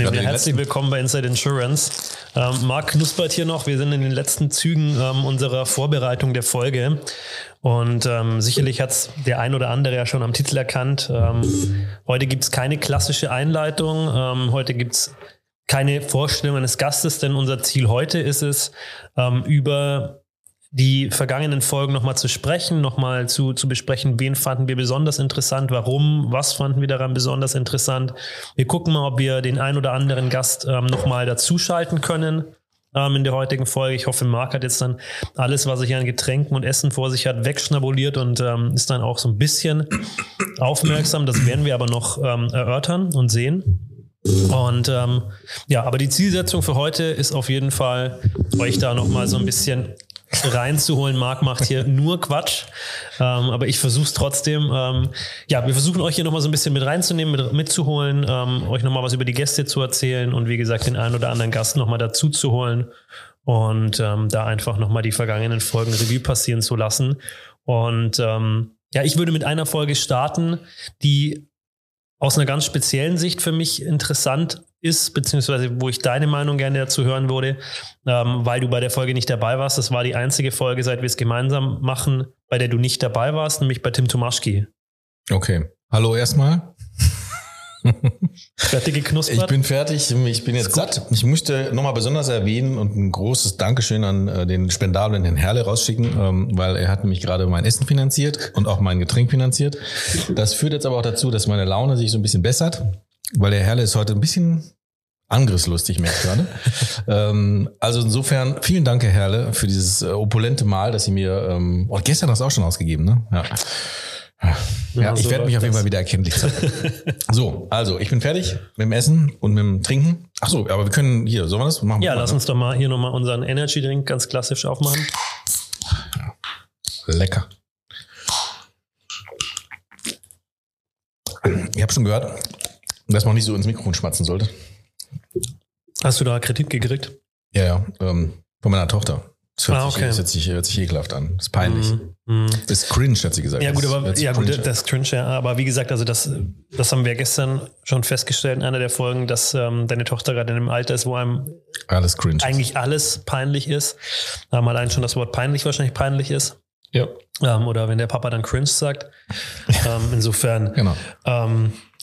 Ja, herzlich willkommen bei Inside Insurance. Ähm, Marc knuspert hier noch. Wir sind in den letzten Zügen ähm, unserer Vorbereitung der Folge. Und ähm, sicherlich hat es der ein oder andere ja schon am Titel erkannt. Ähm, heute gibt es keine klassische Einleitung. Ähm, heute gibt es keine Vorstellung eines Gastes, denn unser Ziel heute ist es, ähm, über die vergangenen Folgen nochmal zu sprechen, nochmal zu, zu besprechen, wen fanden wir besonders interessant, warum, was fanden wir daran besonders interessant. Wir gucken mal, ob wir den ein oder anderen Gast ähm, nochmal dazuschalten können ähm, in der heutigen Folge. Ich hoffe, Marc hat jetzt dann alles, was er hier an Getränken und Essen vor sich hat, wegschnabuliert und ähm, ist dann auch so ein bisschen aufmerksam. Das werden wir aber noch ähm, erörtern und sehen. Und ähm, ja, aber die Zielsetzung für heute ist auf jeden Fall, euch da nochmal so ein bisschen reinzuholen. Marc macht hier nur Quatsch, ähm, aber ich versuche es trotzdem. Ähm, ja, wir versuchen euch hier nochmal so ein bisschen mit reinzunehmen, mit, mitzuholen, ähm, euch nochmal was über die Gäste zu erzählen und wie gesagt den einen oder anderen Gast nochmal dazu zu holen und ähm, da einfach nochmal die vergangenen Folgen Revue passieren zu lassen. Und ähm, ja, ich würde mit einer Folge starten, die aus einer ganz speziellen Sicht für mich interessant ist, beziehungsweise wo ich deine Meinung gerne dazu hören würde, ähm, weil du bei der Folge nicht dabei warst. Das war die einzige Folge, seit wir es gemeinsam machen, bei der du nicht dabei warst, nämlich bei Tim Tomaschki. Okay. Hallo erstmal. Fertig geknuspert? Ich bin fertig. Ich bin jetzt satt. Ich möchte nochmal besonders erwähnen und ein großes Dankeschön an äh, den spendablen Herrn Herle rausschicken, ähm, weil er hat nämlich gerade mein Essen finanziert und auch mein Getränk finanziert. Das führt jetzt aber auch dazu, dass meine Laune sich so ein bisschen bessert. Weil der Herle ist heute ein bisschen angriffslustig, merke ich gerade. ähm, also insofern, vielen Dank, Herr Herle, für dieses äh, opulente Mal, dass Sie mir, ähm, oh, gestern hast du auch schon ausgegeben, ne? Ja. Ja, ich werde mich auf jeden Fall wieder erkenntlich zeigen. so, also ich bin fertig mit dem Essen und mit dem Trinken. Ach so, aber wir können hier, sollen wir das machen? Ja, lass uns doch mal hier nochmal unseren Energy Drink ganz klassisch aufmachen. Lecker. Ich habe schon gehört, dass man nicht so ins Mikrofon schmatzen sollte. Hast du da Kritik gekriegt? Ja, ja, ähm, von meiner Tochter. Das hört, ah, okay. sich, das hört, sich, hört sich ekelhaft an. Das ist peinlich. Mm, Das ist cringe, hat sie gesagt. Ja, gut, aber, ja, gut, das ist cringe, ja. Aber wie gesagt, also das, das haben wir gestern schon festgestellt in einer der Folgen, dass ähm, deine Tochter gerade in einem Alter ist, wo einem alles cringe eigentlich alles peinlich ist. Ähm, allein schon das Wort peinlich wahrscheinlich peinlich ist. Ja. Ähm, oder wenn der Papa dann cringe sagt. Ähm, insofern. genau.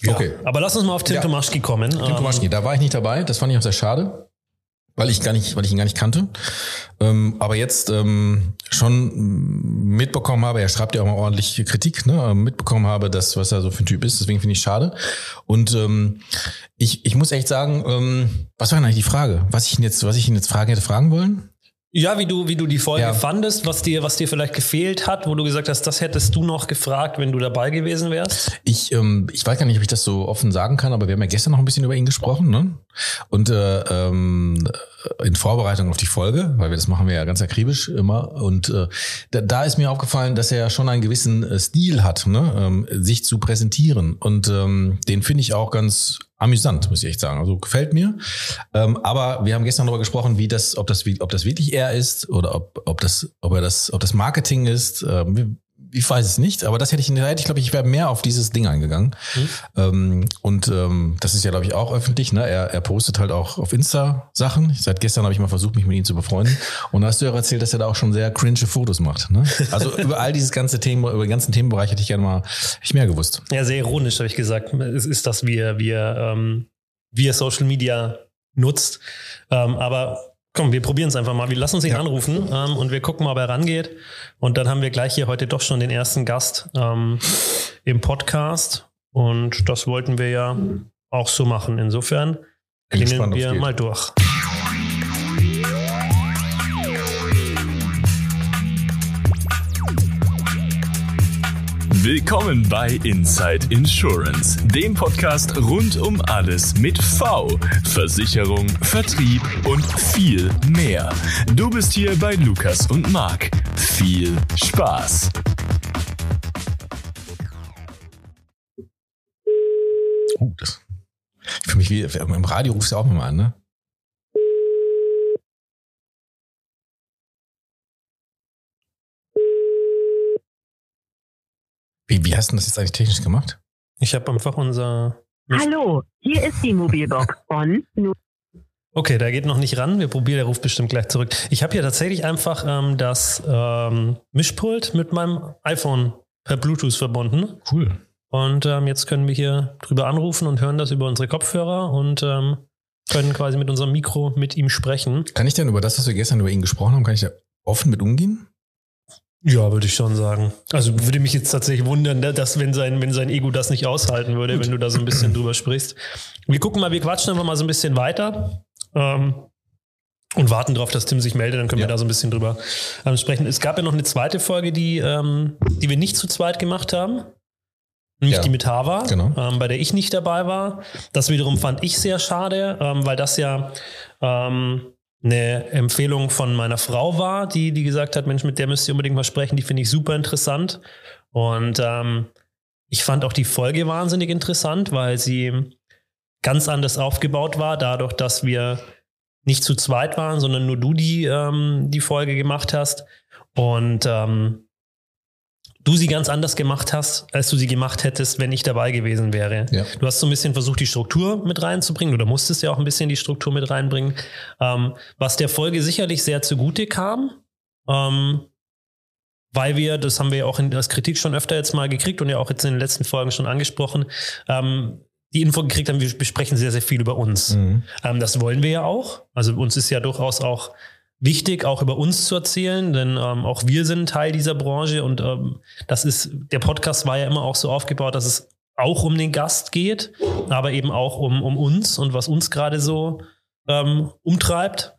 Ähm, ja. Okay. Aber lass uns mal auf Tim ja. Tomaschki kommen. Tim Tomaschki, da war ich nicht dabei. Das fand ich auch sehr schade, weil ich gar nicht, weil ich ihn gar nicht kannte. Ähm, aber jetzt ähm, schon mitbekommen habe, er schreibt ja auch mal ordentlich Kritik, ne? Ähm, mitbekommen habe, dass was er so für ein Typ ist. Deswegen finde ich schade. Und ähm, ich, ich muss echt sagen, ähm, was war denn eigentlich die Frage? Was ich ihn jetzt, was ich ihn jetzt fragen hätte fragen wollen? Ja, wie du, wie du die Folge ja. fandest, was dir, was dir vielleicht gefehlt hat, wo du gesagt hast, das hättest du noch gefragt, wenn du dabei gewesen wärst? Ich, ähm, ich weiß gar nicht, ob ich das so offen sagen kann, aber wir haben ja gestern noch ein bisschen über ihn gesprochen, ne? Und äh, ähm, in Vorbereitung auf die Folge, weil wir das machen wir ja ganz akribisch immer. Und äh, da, da ist mir aufgefallen, dass er schon einen gewissen äh, Stil hat, ne? ähm, sich zu präsentieren. Und ähm, den finde ich auch ganz amüsant, muss ich echt sagen. Also gefällt mir. Ähm, aber wir haben gestern darüber gesprochen, wie das, ob das, ob das wirklich er ist oder ob, ob das, ob er das, ob das Marketing ist. Ähm, ich weiß es nicht, aber das hätte ich, hätte ich glaube ich, wäre mehr auf dieses Ding eingegangen. Mhm. Ähm, und ähm, das ist ja, glaube ich, auch öffentlich. Ne? Er, er postet halt auch auf Insta Sachen. Seit gestern habe ich mal versucht, mich mit ihm zu befreunden. Und da hast du ja erzählt, dass er da auch schon sehr cringe Fotos macht. Ne? Also über all dieses ganze Thema, über den ganzen Themenbereich hätte ich gerne mal ich mehr gewusst. Ja, sehr ironisch, habe ich gesagt. Es ist das, wie er, ähm, wie er Social Media nutzt. Ähm, aber Komm, wir probieren es einfach mal. Wir lassen uns ihn ja. anrufen ähm, und wir gucken mal, ob er rangeht. Und dann haben wir gleich hier heute doch schon den ersten Gast ähm, im Podcast. Und das wollten wir ja auch so machen. Insofern klingen wir mal durch. Willkommen bei Inside Insurance, dem Podcast rund um alles mit V, Versicherung, Vertrieb und viel mehr. Du bist hier bei Lukas und Marc. Viel Spaß! Oh, das. Für mich wie im Radio rufst du auch mal an, ne? Wie, wie hast du das jetzt eigentlich technisch gemacht? Ich habe einfach unser Hallo, hier ist die Mobilbox von Okay, der geht noch nicht ran. Wir probieren, der ruft bestimmt gleich zurück. Ich habe hier tatsächlich einfach ähm, das ähm, Mischpult mit meinem iPhone per Bluetooth verbunden. Cool. Und ähm, jetzt können wir hier drüber anrufen und hören das über unsere Kopfhörer und ähm, können quasi mit unserem Mikro mit ihm sprechen. Kann ich denn über das, was wir gestern über ihn gesprochen haben, kann ich da offen mit umgehen? Ja, würde ich schon sagen. Also würde mich jetzt tatsächlich wundern, ne, dass wenn sein, wenn sein Ego das nicht aushalten würde, wenn du da so ein bisschen drüber sprichst. Wir gucken mal, wir quatschen einfach mal so ein bisschen weiter ähm, und warten darauf, dass Tim sich meldet, dann können Ja. wir da so ein bisschen drüber ähm, sprechen. Es gab ja noch eine zweite Folge, die, ähm, die wir nicht zu zweit gemacht haben. Nämlich Ja. die mit Hava, Genau. ähm, bei der ich nicht dabei war. Das wiederum fand ich sehr schade, ähm, weil das ja ähm, eine Empfehlung von meiner Frau war, die, die gesagt hat, Mensch, mit der müsst ihr unbedingt mal sprechen, die finde ich super interessant. Und ähm, ich fand auch die Folge wahnsinnig interessant, weil sie ganz anders aufgebaut war, dadurch, dass wir nicht zu zweit waren, sondern nur du die, ähm, die Folge gemacht hast. Und ähm, du sie ganz anders gemacht hast, als du sie gemacht hättest, wenn ich dabei gewesen wäre. Ja. Du hast so ein bisschen versucht, die Struktur mit reinzubringen oder musstest ja auch ein bisschen die Struktur mit reinbringen, ähm, was der Folge sicherlich sehr zugute kam, ähm, weil wir, das haben wir ja auch in als Kritik schon öfter jetzt mal gekriegt und ja auch jetzt in den letzten Folgen schon angesprochen, ähm, die Info gekriegt haben, wir besprechen sehr, sehr viel über uns. Mhm. Ähm, das wollen wir ja auch. Also uns ist ja durchaus auch wichtig, auch über uns zu erzählen, denn ähm, auch wir sind Teil dieser Branche und ähm, das ist, der Podcast war ja immer auch so aufgebaut, dass es auch um den Gast geht, aber eben auch um, um uns und was uns gerade so ähm, umtreibt.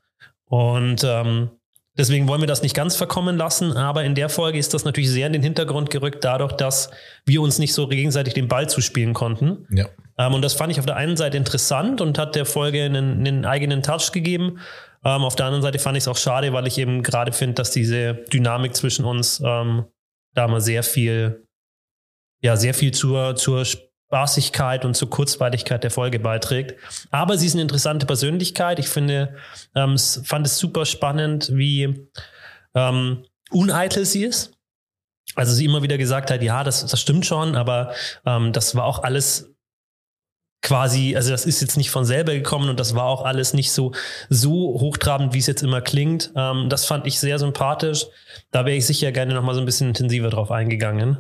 Und ähm, deswegen wollen wir das nicht ganz verkommen lassen, aber in der Folge ist das natürlich sehr in den Hintergrund gerückt, dadurch, dass wir uns nicht so gegenseitig den Ball zuspielen konnten. Ja. Ähm, und das fand ich auf der einen Seite interessant und hat der Folge einen, einen eigenen Touch gegeben. Ähm, auf der anderen Seite fand ich es auch schade, weil ich eben gerade finde, dass diese Dynamik zwischen uns ähm, da mal sehr viel, ja, sehr viel zur, zur Spaßigkeit und zur Kurzweiligkeit der Folge beiträgt. Aber sie ist eine interessante Persönlichkeit. Ich finde, ähm, fand es super spannend, wie ähm, uneitel sie ist. Also sie immer wieder gesagt hat, ja, das, das stimmt schon, aber ähm, das war auch alles quasi, also das ist jetzt nicht von selber gekommen und das war auch alles nicht so, so hochtrabend, wie es jetzt immer klingt. Ähm, das fand ich sehr sympathisch. Da wäre ich sicher gerne noch mal so ein bisschen intensiver drauf eingegangen.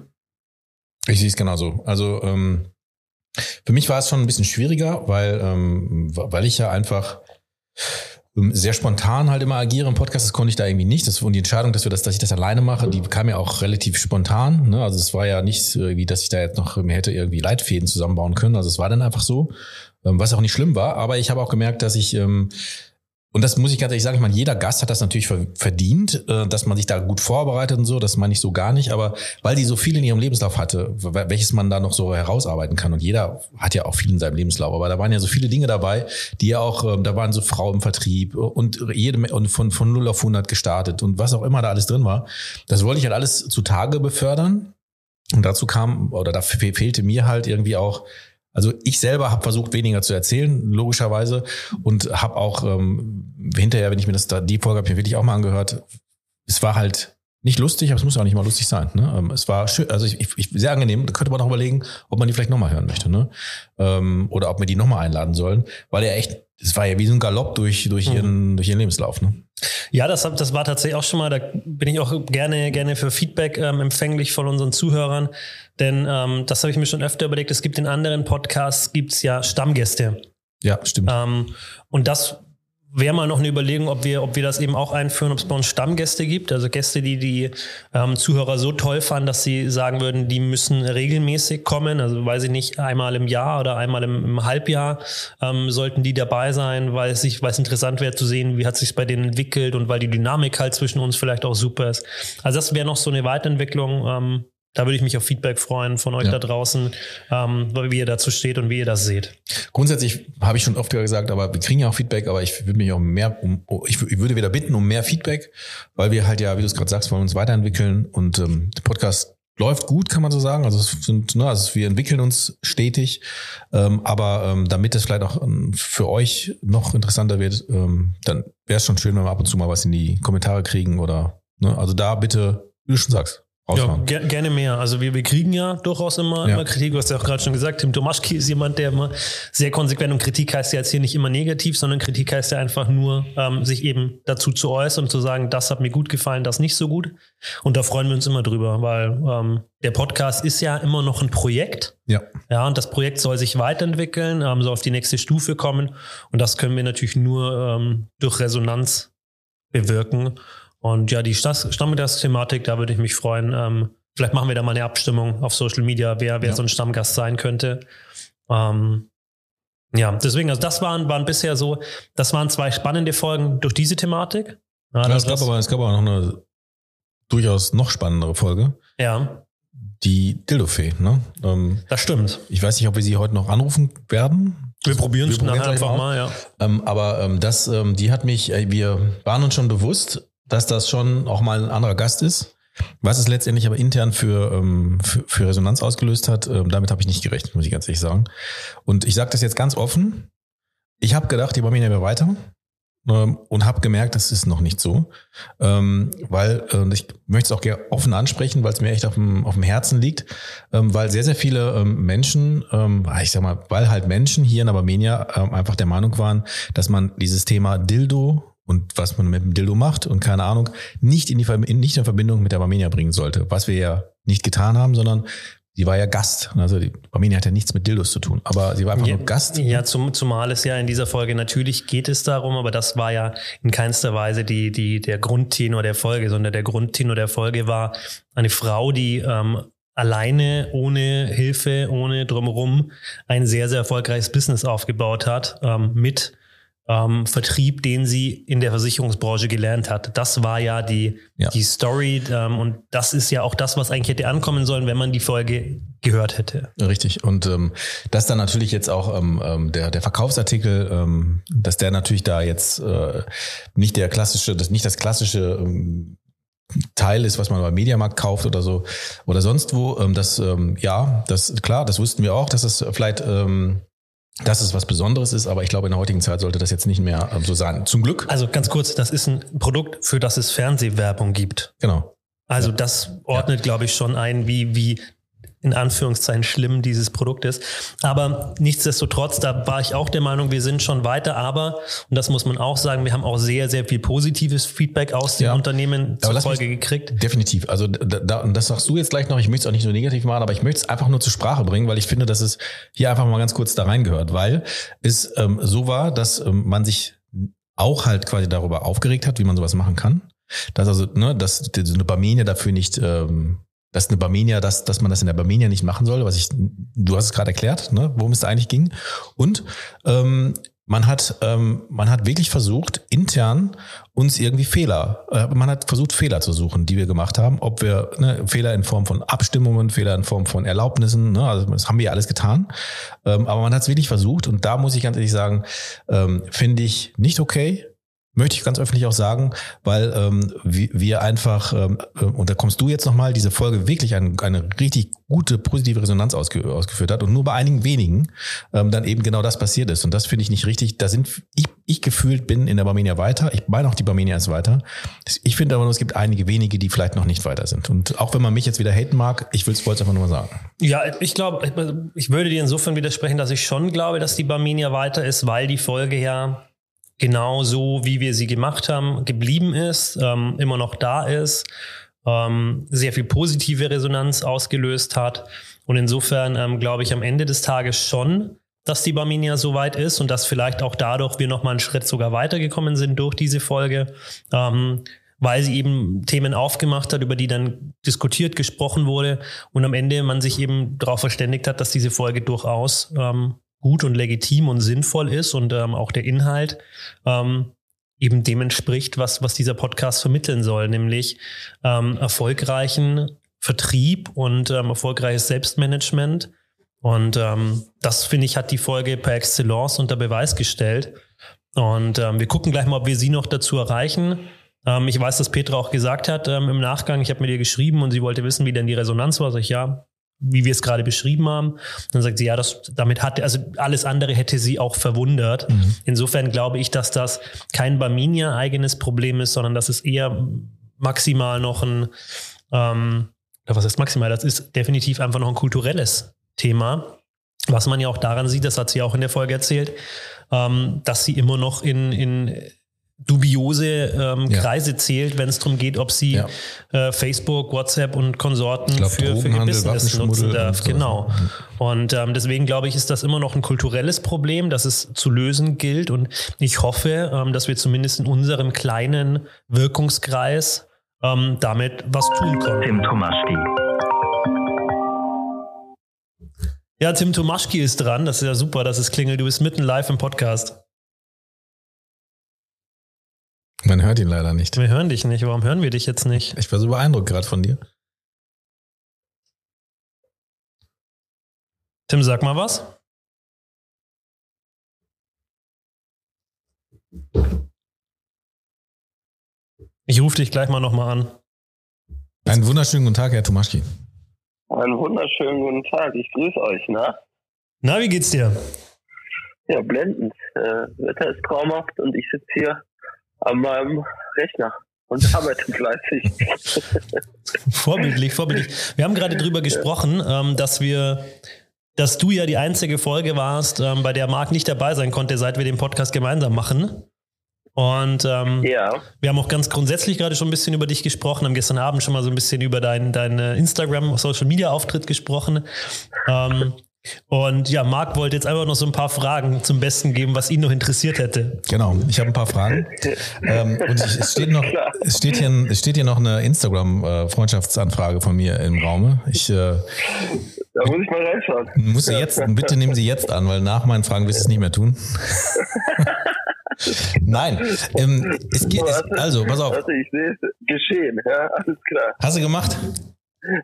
Ich sehe es genauso. Also ähm, für mich war es schon ein bisschen schwieriger, weil, ähm, weil ich ja einfach sehr spontan halt immer agiere im Podcast. Das konnte ich da irgendwie nicht. Das und die Entscheidung, dass wir das, dass ich das alleine mache, die kam ja auch relativ spontan. Ne? Also es war ja nicht irgendwie, dass ich da jetzt noch mir hätte irgendwie Leitfäden zusammenbauen können. Also es war dann einfach so, ähm, was auch nicht schlimm war. Aber ich habe auch gemerkt, dass ich ähm, und das muss ich ganz ehrlich sagen, ich meine, jeder Gast hat das natürlich ver- verdient, äh, dass man sich da gut vorbereitet und so, das meine ich so gar nicht, aber weil die so viel in ihrem Lebenslauf hatte, welches man da noch so herausarbeiten kann und jeder hat ja auch viel in seinem Lebenslauf, aber da waren ja so viele Dinge dabei, die ja auch, ähm, da waren so Frau im Vertrieb und jede und von, von 0 auf 100 gestartet und was auch immer da alles drin war, das wollte ich halt alles zutage befördern. Und dazu kam, oder da fe- fehlte mir halt irgendwie auch, also ich selber habe versucht, weniger zu erzählen, logischerweise, und habe auch ähm, hinterher, wenn ich mir das da, die Folge habe ich mir wirklich auch mal angehört, es war halt nicht lustig, aber es muss auch nicht mal lustig sein. Ne? Ähm, Es war schön, also ich, ich, sehr angenehm. Da könnte man auch überlegen, ob man die vielleicht nochmal hören möchte, ne? Ähm, oder ob wir die nochmal einladen sollen, weil er echt, es war ja wie so ein Galopp durch durch ihren durch ihren Lebenslauf. Ne? Ja, das, das war tatsächlich auch schon mal, da bin ich auch gerne, gerne für Feedback ähm, empfänglich von unseren Zuhörern. Denn ähm, das habe ich mir schon öfter überlegt. Es gibt in anderen Podcasts gibt's ja Stammgäste. Ja, stimmt. Ähm, und das wäre mal noch eine Überlegung, ob wir, ob wir das eben auch einführen, ob es bei uns Stammgäste gibt. Also Gäste, die die ähm, Zuhörer so toll fanden, dass sie sagen würden, die müssen regelmäßig kommen. Also weiß ich nicht, einmal im Jahr oder einmal im, im Halbjahr ähm, sollten die dabei sein, weil es sich, weil es interessant wäre zu sehen, wie hat sich bei denen entwickelt und weil die Dynamik halt zwischen uns vielleicht auch super ist. Also das wäre noch so eine Weiterentwicklung. Ähm, da würde ich mich auf Feedback freuen von euch Ja. da draußen, ähm, wie ihr dazu steht und wie ihr das seht. Grundsätzlich habe ich schon oft gesagt, aber wir kriegen ja auch Feedback, aber ich würde mich auch mehr um, ich, ich würde wieder bitten um mehr Feedback, weil wir halt ja, wie du es gerade sagst, wollen uns weiterentwickeln und ähm, der Podcast läuft gut, kann man so sagen. Also es sind, ne, also wir entwickeln uns stetig, ähm, aber ähm, damit es vielleicht auch ähm, für euch noch interessanter wird, ähm, dann wäre es schon schön, wenn wir ab und zu mal was in die Kommentare kriegen oder ne, also da bitte, wie du schon sagst, Ja, raushauen. ger gerne mehr. Also wir, wir kriegen ja durchaus immer, Ja. immer Kritik. Du hast ja auch gerade schon gesagt, Tim Tomaschki ist jemand, der immer sehr konsequent und Kritik heißt ja jetzt hier nicht immer negativ, sondern Kritik heißt ja einfach nur, ähm, sich eben dazu zu äußern und zu sagen, das hat mir gut gefallen, das nicht so gut. Und da freuen wir uns immer drüber, weil ähm, der Podcast ist ja immer noch ein Projekt. Ja. Ja, und das Projekt soll sich weiterentwickeln, ähm, soll auf die nächste Stufe kommen. Und das können wir natürlich nur ähm, durch Resonanz bewirken. Und ja, die Stammgast-Thematik, da würde ich mich freuen. Ähm, vielleicht machen wir da mal eine Abstimmung auf Social Media, wer, wer Ja. so ein Stammgast sein könnte. Ähm, ja, deswegen, also das waren, waren bisher so, das waren zwei spannende Folgen durch diese Thematik. Ja, Ja, es, gab aber, es gab aber noch eine durchaus noch spannendere Folge. ja, Die Dildofee. Ne? Ähm, das stimmt. ich weiß nicht, ob wir sie heute noch anrufen werden. Wir probieren es nachher einfach mal. mal, ja. Ähm, aber ähm, das, ähm, die hat mich, äh, wir waren uns schon bewusst, dass das schon auch mal ein anderer Gast ist. Was es letztendlich aber intern für, ähm, für, für Resonanz ausgelöst hat, ähm, damit habe ich nicht gerechnet, muss ich ganz ehrlich sagen. Und ich sage das jetzt ganz offen. Ich habe gedacht, die Barmenia wäre weiter ähm, und habe gemerkt, das ist noch nicht so. Weil, ich möchte es auch gerne offen ansprechen, weil es mir echt auf dem, auf dem Herzen liegt, weil sehr, sehr viele Menschen, ähm, ich sag mal, weil halt Menschen hier in Armenia einfach der Meinung waren, dass man dieses Thema Dildo und was man mit dem Dildo macht und keine Ahnung, nicht in die nicht in Verbindung mit der Barmenia bringen sollte. Was wir ja nicht getan haben, sondern sie war ja Gast. Also die Barmenia hat ja nichts mit Dildos zu tun, aber sie war einfach Ja, nur Gast. Ja, zum, zumal es ja in dieser Folge natürlich geht es darum, aber das war ja in keinster Weise die, die, der Grundtenor der Folge, sondern der Grundtenor der Folge war eine Frau, die ähm, alleine, ohne Hilfe, ohne drumherum ein sehr, sehr erfolgreiches Business aufgebaut hat ähm, mit ähm, Vertrieb, den sie in der Versicherungsbranche gelernt hat. Das war ja die, Ja. die Story ähm, und das ist ja auch das, was eigentlich hätte ankommen sollen, wenn man die Folge gehört hätte. Richtig. Und ähm, dass dann natürlich jetzt auch ähm, ähm, der, der Verkaufsartikel, ähm, dass der natürlich da jetzt äh, nicht der klassische, das nicht das klassische ähm, Teil ist, was man beim Mediamarkt kauft oder so oder sonst wo. Ähm, das ähm, ja, das klar, das wussten wir auch, dass es vielleicht ähm, dass es was Besonderes ist, aber ich glaube, in der heutigen Zeit sollte das jetzt nicht mehr ähm, so sein. Zum Glück. Also ganz kurz, das ist ein Produkt, für das es Fernsehwerbung gibt. Genau. Also das ordnet, glaube ich, schon ein, wie, wie in Anführungszeichen schlimm dieses Produkt ist. Aber nichtsdestotrotz, da war ich auch der Meinung, wir sind schon weiter. Aber, und das muss man auch sagen, wir haben auch sehr, sehr viel positives Feedback aus den Ja. Unternehmen zur Folge gekriegt. Definitiv. Also da, da, und das sagst du jetzt gleich noch. Ich möchte es auch nicht so negativ machen, aber ich möchte es einfach nur zur Sprache bringen, weil ich finde, dass es hier einfach mal ganz kurz da reingehört, weil es ähm, so war, dass ähm, man sich auch halt quasi darüber aufgeregt hat, wie man sowas machen kann. Dass also, ne, dass eine Barmenia dafür nicht, ähm, dass eine Barmenia, dass, dass man das in der Barmenia nicht machen soll, was ich, du hast es gerade erklärt, ne, worum es da eigentlich ging. Und ähm, man hat, ähm, man hat wirklich versucht, intern uns irgendwie Fehler, äh, man hat versucht, Fehler zu suchen, die wir gemacht haben. Ob wir ne, Fehler in Form von Abstimmungen, Fehler in Form von Erlaubnissen, ne, also das haben wir ja alles getan. Ähm, aber man hat es wirklich versucht und da muss ich ganz ehrlich sagen, ähm, finde ich nicht okay. Möchte ich ganz öffentlich auch sagen, weil ähm, wir, einfach, ähm, äh, und da kommst du jetzt nochmal, diese Folge wirklich eine, eine richtig gute, positive Resonanz ausge, ausgeführt hat und nur bei einigen wenigen ähm, dann eben genau das passiert ist. Und das finde ich nicht richtig. Da sind, ich, ich gefühlt bin in der Barmenia weiter. Ich meine auch, die Barmenia ist weiter. Ich finde aber nur, es gibt einige wenige, die vielleicht noch nicht weiter sind. Und auch wenn man mich jetzt wieder haten mag, ich wollte es einfach nur mal sagen. Ja, ich glaube, ich würde dir insofern widersprechen, dass ich schon glaube, dass die Barmenia weiter ist, weil die Folge ja genau so, wie wir sie gemacht haben, geblieben ist, ähm, immer noch da ist, ähm, sehr viel positive Resonanz ausgelöst hat. Und insofern ähm, glaube ich am Ende des Tages schon, dass die Barmenia so weit ist und dass vielleicht auch dadurch wir nochmal einen Schritt sogar weitergekommen sind durch diese Folge. Ähm, weil sie eben Themen aufgemacht hat, über die dann diskutiert, gesprochen wurde und am Ende man sich eben darauf verständigt hat, dass diese Folge durchaus ähm, gut und legitim und sinnvoll ist und ähm, auch der Inhalt ähm, eben dem entspricht, was, was dieser Podcast vermitteln soll, nämlich ähm, erfolgreichen Vertrieb und ähm, erfolgreiches Selbstmanagement. Und ähm, das, finde ich, hat die Folge per Excellence unter Beweis gestellt. Und ähm, wir gucken gleich mal, ob wir sie noch dazu erreichen. Ähm, ich weiß, dass Petra auch gesagt hat ähm, im Nachgang, ich habe mit ihr geschrieben und sie wollte wissen, wie denn die Resonanz war. Sag ich, ja, wie wir es gerade beschrieben haben. Dann sagt sie, ja, das, damit hat, also alles andere hätte sie auch verwundert. Insofern glaube ich, dass das kein Barminia-eigenes Problem ist, sondern dass es eher maximal noch ein, ähm, was heißt maximal, das ist definitiv einfach noch ein kulturelles Thema, was man ja auch daran sieht, das hat sie auch in der Folge erzählt, ähm, dass sie immer noch in, in dubiose ähm, Ja. Kreise zählt, wenn es darum geht, ob sie Ja. äh, Facebook, WhatsApp und Konsorten glaub, für, für ihr Business nutzen darf. und so. Genau. Und ähm, deswegen glaube ich, ist das immer noch ein kulturelles Problem, das es zu lösen gilt. Und ich hoffe, ähm, dass wir zumindest in unserem kleinen Wirkungskreis ähm, damit was tun können. Tim Tomaschki. Ja, Tim Tomaschki ist dran. Das ist ja super, dass es klingelt. Du bist mitten live im Podcast. Man hört ihn leider nicht. Wir hören dich nicht. Warum hören wir dich jetzt nicht? Ich war so beeindruckt gerade von dir. Tim, sag mal was. Ich rufe dich gleich mal nochmal an. Einen wunderschönen guten Tag, Herr Tomaschki. Einen wunderschönen guten Tag. Ich grüße euch, ne? Na, wie geht's dir? Ja, blendend. Äh, Wetter ist traumhaft und ich sitze hier an meinem Rechner und arbeite fleißig. Vorbildlich, vorbildlich. Wir haben gerade drüber gesprochen, ähm, dass wir, dass du ja die einzige Folge warst, ähm, bei der Marc nicht dabei sein konnte, seit wir den Podcast gemeinsam machen. Und ähm, ja, wir haben auch ganz grundsätzlich gerade schon ein bisschen über dich gesprochen, haben gestern Abend schon mal so ein bisschen über deinen dein Instagram, Social Media Auftritt gesprochen. Ähm, und ja, Marc wollte jetzt einfach noch so ein paar Fragen zum Besten geben, was ihn noch interessiert hätte. Genau, ich habe ein paar Fragen. ähm, und ich, es, steht noch, es, steht hier, es steht hier noch eine Instagram-Freundschaftsanfrage von mir im Raume. Ich äh, da muss ich mal reinschauen. muss sie jetzt, bitte nehmen Sie jetzt an, weil nach meinen Fragen wirst du es nicht mehr tun. Nein, ähm, es geht, es, also, pass auf, Warte, ich sehe es geschehen. Ja, alles klar. hast du gemacht?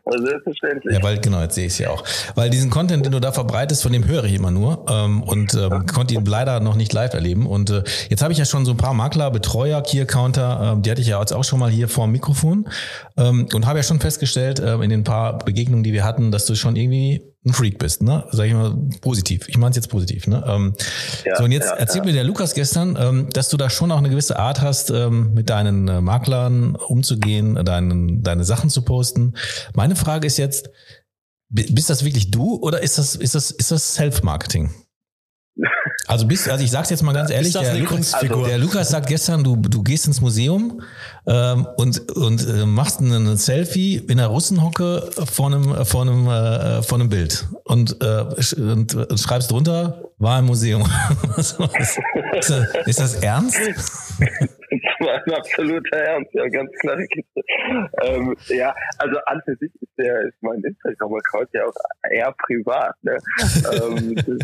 Also selbstverständlich. Ja, weil, genau, jetzt sehe ich es ja auch. Weil diesen Content, den du da verbreitest, von dem höre ich immer nur ähm, und ähm, konnte ihn leider noch nicht live erleben. Und äh, jetzt habe ich ja schon so ein paar Makler, Betreuer, Key-Accounter, ähm, die hatte ich ja jetzt auch schon mal hier vor dem Mikrofon ähm, und habe ja schon festgestellt ähm, in den paar Begegnungen, die wir hatten, dass du schon irgendwie ein Freak bist, ne? Sag ich mal positiv. Ich meine es jetzt positiv, ne? Ähm, Ja, so, und jetzt ja, erzählt ja. mir der Lukas gestern, ähm, dass du da schon auch eine gewisse Art hast, ähm, mit deinen äh, Maklern umzugehen, deinen, deine Sachen zu posten. Meine Frage ist jetzt, bi- bist das wirklich du oder ist das, ist das, ist das Self-Marketing? Also bist, also ich sag's jetzt mal ganz ehrlich, das der, Lukas, Kunstfigur? der Lukas sagt gestern, du, du gehst ins Museum ähm, und, und äh, machst ein Selfie in einer Russenhocke vor einem, vor einem, äh, vor einem Bild und, äh, und, und schreibst drunter, war im Museum. Ist, das, ist das ernst? Das war ein absoluter Ernst, ja, ganz klare Kiste. Ähm, ja, also an für sich ist der ist mein Instagram-Account ja auch eher privat. Ne? ähm, das,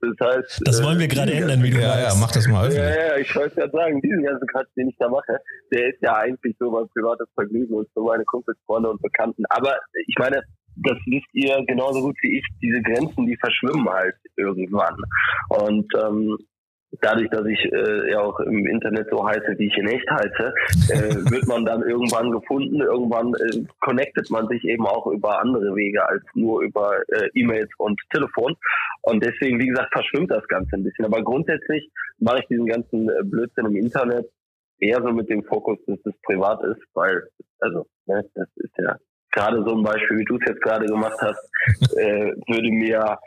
das heißt. Das wollen wir äh, gerade ändern, wie du Ja, ja, mach das mal Ja, öffentlich. ja, ich wollte gerade sagen, diesen ganzen Quatsch, den ich da mache, der ist ja eigentlich so mein privates Vergnügen und so meine Kumpels, Freunde und Bekannten. Aber ich meine, das wisst ihr genauso gut wie ich, diese Grenzen, die verschwimmen halt irgendwann. Und ähm, dadurch, dass ich äh, ja auch im Internet so heiße, wie ich in echt heiße, äh, wird man dann irgendwann gefunden. Irgendwann äh, connectet man sich eben auch über andere Wege als nur über äh, E-Mails und Telefon. Und deswegen, wie gesagt, verschwimmt das Ganze ein bisschen. Aber grundsätzlich mache ich diesen ganzen äh, Blödsinn im Internet eher so mit dem Fokus, dass es privat ist, weil, also, ne, das ist ja gerade so ein Beispiel, wie du es jetzt gerade gemacht hast, äh, würde mir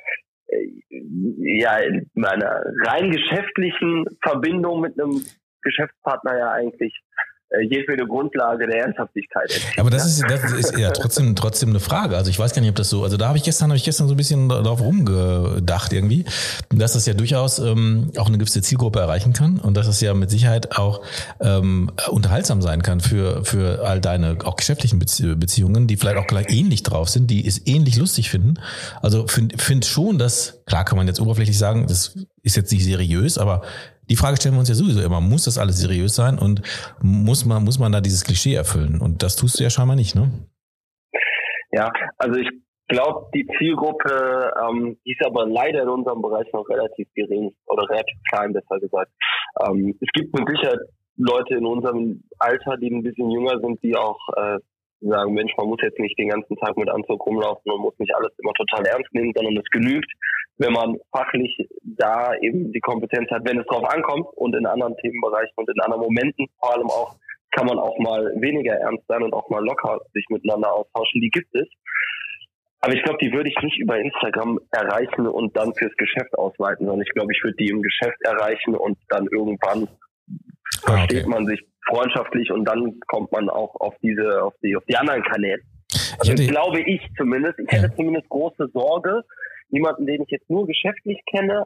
ja in meiner rein geschäftlichen Verbindung mit einem Geschäftspartner ja eigentlich äh, jedwede Grundlage der Ernsthaftigkeit entziehen. Aber das ist, das ist ja trotzdem, trotzdem eine Frage. Also ich weiß gar nicht, ob das so, also da habe ich gestern, habe ich gestern so ein bisschen darauf rumgedacht irgendwie, dass das ja durchaus ähm, auch eine gewisse Zielgruppe erreichen kann und dass es ja mit Sicherheit auch ähm, unterhaltsam sein kann für, für all deine auch geschäftlichen Bezie Beziehungen, die vielleicht auch gleich ähnlich drauf sind, die es ähnlich lustig finden. Also finde find schon, dass, klar kann man jetzt oberflächlich sagen, das ist jetzt nicht seriös, aber die Frage stellen wir uns ja sowieso immer, muss das alles seriös sein und muss man, muss man da dieses Klischee erfüllen? Und das tust du ja scheinbar nicht, ne? Ja, also ich glaube, die Zielgruppe, ähm, die ist aber leider in unserem Bereich noch relativ gering oder relativ klein, besser gesagt. Ähm, es gibt mit Sicherheit Leute in unserem Alter, die ein bisschen jünger sind, die auch äh, sagen, Mensch, man muss jetzt nicht den ganzen Tag mit Anzug rumlaufen und muss nicht alles immer total ernst nehmen, sondern es genügt, wenn man fachlich da eben die Kompetenz hat, wenn es drauf ankommt und in anderen Themenbereichen und in anderen Momenten vor allem auch kann man auch mal weniger ernst sein und auch mal locker sich miteinander austauschen. Die gibt es. Aber ich glaube, die würde ich nicht über Instagram erreichen und dann fürs Geschäft ausweiten, sondern ich glaube, ich würde die im Geschäft erreichen und dann irgendwann Ah, versteht okay. man sich freundschaftlich und dann kommt man auch auf diese, auf die, auf die anderen Kanäle. Ich Also hätte, glaube ich zumindest. Ich Ja. hätte zumindest große Sorge, jemanden, den ich jetzt nur geschäftlich kenne,